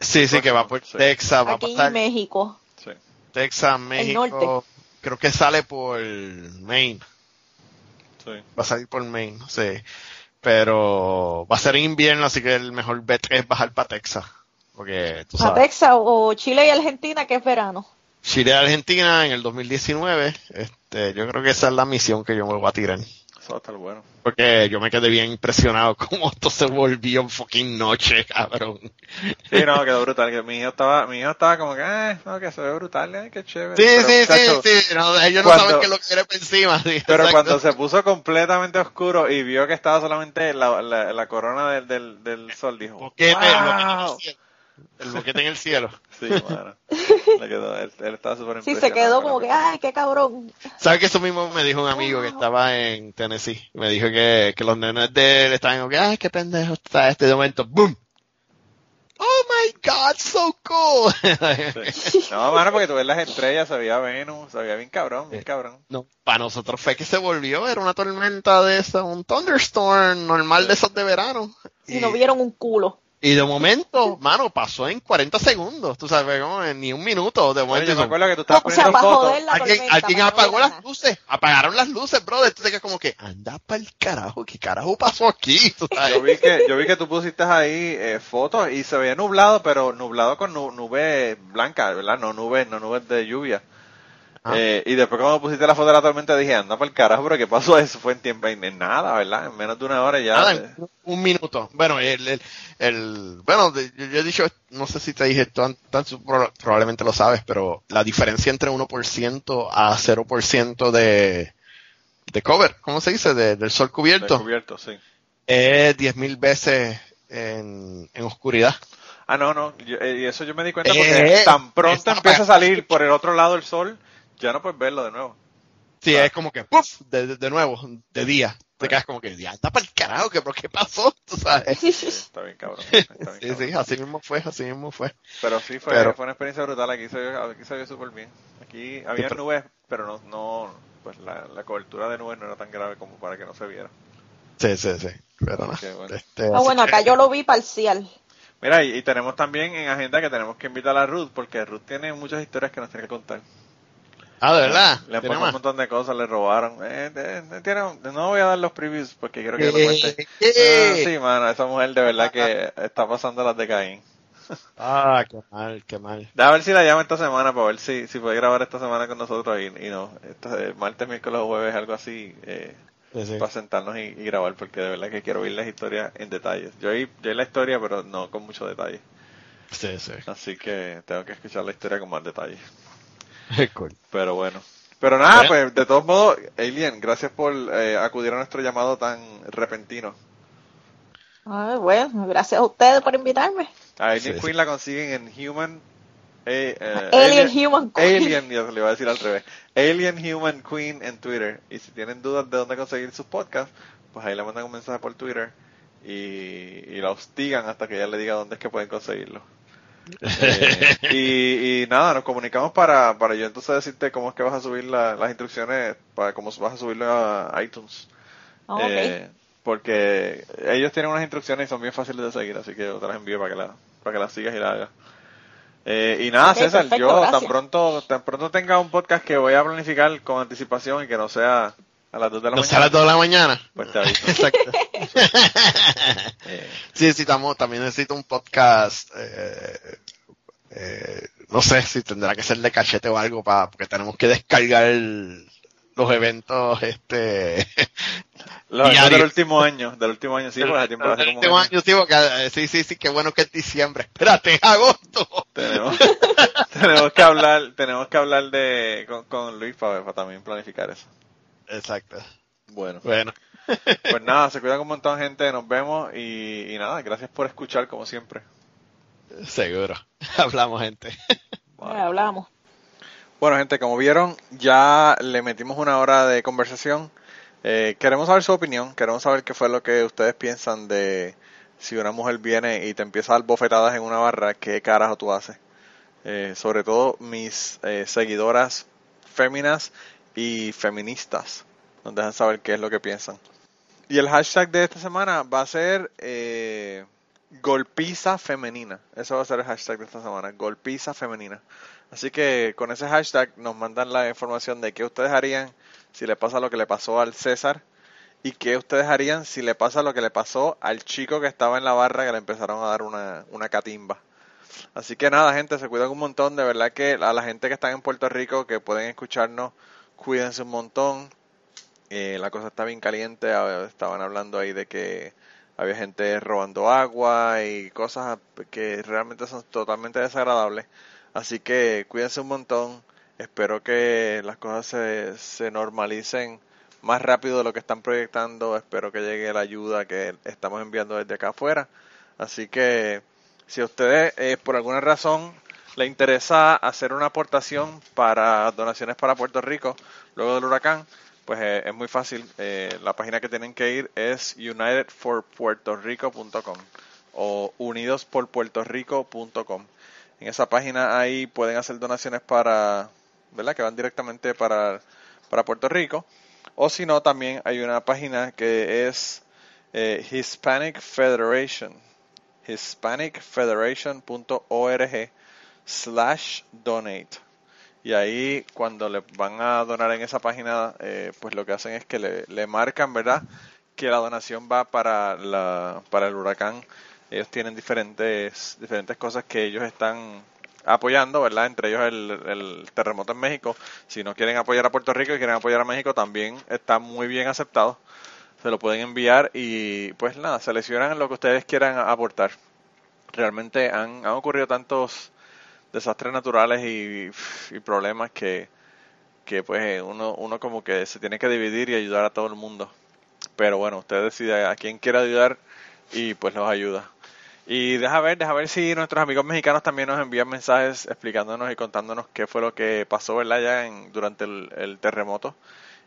sí, sí, que va por Sí. Texas, va a aquí pasar en México. Sí. Texas, México, norte. creo que sale por Maine. Sí. Va a salir por Maine, sí. Pero va a ser invierno, así que el mejor bet es bajar para Texas. Porque tú A sabes, Texas o Chile y Argentina, que es verano. Chile y Argentina en el 2019, este, yo creo que esa es la misión que yo me voy a tirar. Eso va a estar bueno. Porque yo me quedé bien impresionado <laughs> cómo esto se volvió en fucking noche, cabrón. Sí, no, quedó brutal. Que mi hijo estaba, mi hijo estaba como que, eh, no, que se ve brutal, eh, qué chévere. Sí, Pero, sí, muchacho, sí, sí. No, ellos no cuando- saben que lo quiere por encima. sí, <laughs> Pero exacto. cuando se puso completamente oscuro y vio que estaba solamente la, la, la corona del, del, del sol, dijo, en el "Wow". cielo. El boquete en el cielo. <laughs> Sí, mano. Le quedó, él, él estaba súper Sí, se quedó como que, ay, qué cabrón. ¿Sabes que eso mismo me dijo un amigo que estaba en Tennessee? Me dijo que, que los nenes de él estaban como que, ay, qué pendejo está este momento. ¡Boom! Oh my god, so cool. Sí. No, mano, porque tú ves las estrellas, se veía Venus, se veía bien cabrón, bien cabrón. no, para nosotros fue que se volvió, era una tormenta de esa, un thunderstorm normal de esos de verano. Y no vieron un culo. Y de momento, mano, pasó en 40 segundos, tú sabes, como en ni un minuto, de Oye, momento. yo me acuerdo que tú estabas O sea, poniendo para fotos. la Alguien, tormenta. alguien para no apagó las luces, apagaron las luces, brother. Tú te quedas como que, anda pa'l carajo, ¿qué carajo pasó aquí? <laughs> Tú sabes. Yo vi que, yo vi que tú pusiste ahí eh, fotos y se veía nublado, pero nublado con nu- nubes blancas, ¿verdad? No nubes, no nubes de lluvia. Ah. Eh, y después cuando pusiste la foto de la tormenta dije, anda por el carajo, pero ¿qué pasó? <laughs> Eso fue en tiempo, en, nada, ¿verdad? En menos de una hora ya. Nada, eh, en un minuto. Bueno, el, el, el- bueno, yo, he dicho, no sé si te dije esto, probablemente lo sabes, pero la diferencia entre 1% a 0% de, de cover, ¿cómo se dice? De- del sol cubierto, descubierto, sí. es 10.000 veces en, en oscuridad. Ah, no, no, eh, y eso yo me di cuenta porque Eh, tan pronto empieza a para- salir por el otro lado el sol, ya no puedes verlo de nuevo. Sí, Ah. es como que, ¡puf! De, de- de nuevo, de día. Te quedas como que, ya está para el carajo, que, ¿pero qué pasó? Tú sabes. Sí, está bien cabrón. Está bien <laughs> Sí, cabrón. sí, así mismo fue, así mismo fue. Pero sí fue, Pero- fue una experiencia brutal. Aquí se vio, aquí se vio súper bien. Aquí había pero- nubes, pero no, no, pues la, la cobertura de nubes no era tan grave como para que no se viera. Sí, sí, sí. Pero no. Bueno. Este, Ah, bueno, que- acá yo lo vi parcial. Mira, y, y tenemos también en agenda que tenemos que invitar a Ruth, porque Ruth tiene muchas historias que nos tiene que contar. Ah, de verdad. Le ¿Tiene pasó un montón de cosas, le robaron. Eh, de- de- tiene un- no voy a dar los previews porque quiero que lo Eh, cuente. eh. Ah, sí, mano, esa mujer de verdad que está pasando las de Caín. <laughs> Ah, qué mal, qué mal. A ver si la llamo esta semana para ver si, si puede grabar esta semana con nosotros y, y no, este, martes, miércoles o jueves, algo así, eh, Sí, sí. para sentarnos y, y grabar porque de verdad que quiero oír las historias en detalles. Yo oí, yo la historia pero no con mucho detalle. Sí, sí. Así que tengo que escuchar la historia con más detalle. <laughs> Cool. Pero bueno. Pero nada, Bueno. pues de todos modos, Alien, gracias por eh, acudir a nuestro llamado tan repentino. Ay, bueno, gracias a ustedes por invitarme. A Alien Sí, Queen la consiguen en Human. eh, eh, Alien Human Queen. Alien, yo le iba a decir al revés. Alien Human Queen en Twitter. Y si tienen dudas de dónde conseguir sus podcasts, pues ahí le mandan un mensaje por Twitter y, y la hostigan hasta que ella le diga dónde es que pueden conseguirlo. Eh, y, y nada, nos comunicamos para, para yo entonces decirte cómo es que vas a subir la- las instrucciones, para cómo vas a subirlo a iTunes. Ok. Eh, porque ellos tienen unas instrucciones y son bien fáciles de seguir, así que yo te las envío para que, la, para que las sigas y las hagas. Eh, y nada, César, perfecto, yo tan pronto, tan pronto tenga un podcast que voy a planificar con anticipación y que no sea a las 2 de la No sea a mañana, las 2 de la mañana. pues te aviso. Exacto. <laughs> Eh, Sí, necesitamos, también necesito un podcast, eh, eh, no sé si tendrá que ser de cachete o algo para, porque tenemos que descargar el- los eventos, este, <laughs> los eventos del último año, del último año, sí, pues hace tiempo, hace como un Último año. sí, porque, sí, sí, sí, qué bueno que es diciembre. Espérate, es agosto. Tenemos, <laughs> tenemos que hablar, tenemos que hablar de, con, con Luis para, para también planificar eso. Exacto. Bueno. Bueno, <laughs> Pues nada, se cuidan un montón gente, nos vemos y, y nada, gracias por escuchar como siempre. seguro. <laughs> Hablamos, gente. Hablamos. Bueno gente, como vieron, ya le metimos una hora de conversación. Eh, queremos saber su opinión, queremos saber qué fue lo que ustedes piensan de si una mujer viene y te empieza a dar bofetadas en una barra, qué carajo tú haces. Eh, sobre todo mis eh, seguidoras féminas y feministas nos dejan saber qué es lo que piensan. Y el hashtag de esta semana va a ser eh, golpiza femenina. Eso va a ser el hashtag de esta semana, golpiza femenina. Así que con ese hashtag nos mandan la información de qué ustedes harían si le pasa lo que le pasó al César y qué ustedes harían si le pasa lo que le pasó al chico que estaba en la barra que le empezaron a dar una, una catimba. Así que nada, gente, se cuidan un montón. De verdad que a la gente que está en Puerto Rico, que pueden escucharnos, cuídense un montón. Eh, la cosa está bien caliente. Estaban hablando ahí de que había gente robando agua y cosas que realmente son totalmente desagradables. Así que cuídense un montón. Espero que las cosas se, se normalicen más rápido de lo que están proyectando. Espero que llegue la ayuda que estamos enviando desde acá afuera. Así que si ustedes eh, por alguna razón le interesa hacer una aportación para donaciones para Puerto Rico luego del huracán, pues eh, es muy fácil. Eh, la página que tienen que ir es unitedforpuertorico.com o unidosporpuertorico.com. En esa página ahí pueden hacer donaciones para, ¿verdad? Que van directamente para, para Puerto Rico. O si no, también hay una página que es eh, Hispanic Federation, hispanicfederation.org slash donate. Y ahí cuando le van a donar en esa página, eh, pues lo que hacen es que le, marcan, ¿verdad? Que la donación va para, la, para el huracán. Ellos tienen diferentes, diferentes cosas que ellos están apoyando, ¿verdad? Entre ellos el, el terremoto en México. Si no quieren apoyar a Puerto Rico y quieren apoyar a México, también está muy bien aceptado. Se lo pueden enviar y pues nada, seleccionan lo que ustedes quieran aportar. Realmente han, han ocurrido tantos desastres naturales y, problemas que, que pues uno, uno como que se tiene que dividir y ayudar a todo el mundo. Pero bueno, usted decide a quién quiere ayudar y pues los ayuda. Y deja ver, deja ver si nuestros amigos mexicanos también nos envían mensajes explicándonos y contándonos qué fue lo que pasó, ¿verdad? Ya en, durante el, el terremoto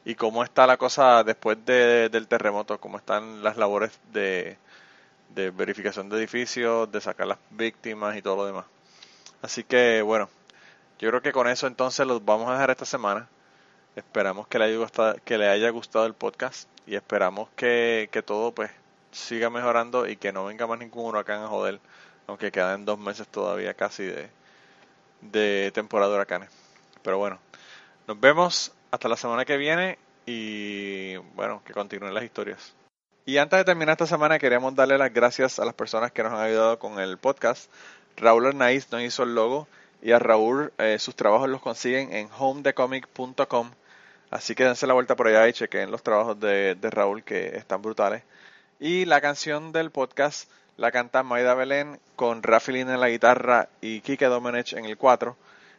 y cómo está la cosa después de- del terremoto, cómo están las labores de, de verificación de edificios, de sacar las víctimas y todo lo demás. Así que bueno, yo creo que con eso entonces los vamos a dejar esta semana. Esperamos que le haya gustado, que haya gustado el podcast y esperamos que, que todo pues siga mejorando y que no venga más ningún huracán a joder, aunque quedan dos meses todavía casi de, de temporada de huracanes. Pero bueno, nos vemos hasta la semana que viene y bueno, que continúen las historias. Y antes de terminar esta semana queremos darle las gracias a las personas que nos han ayudado con el podcast. Raúl Arnaiz nos hizo el logo y a Raúl eh, sus trabajos los consiguen en homedecomic.com. Así que dense la vuelta por allá y chequen los trabajos de, Raúl que están brutales. Y la canción del podcast la canta Maida Belén con Rafi Lina en la guitarra y Kike Domenech en el 4.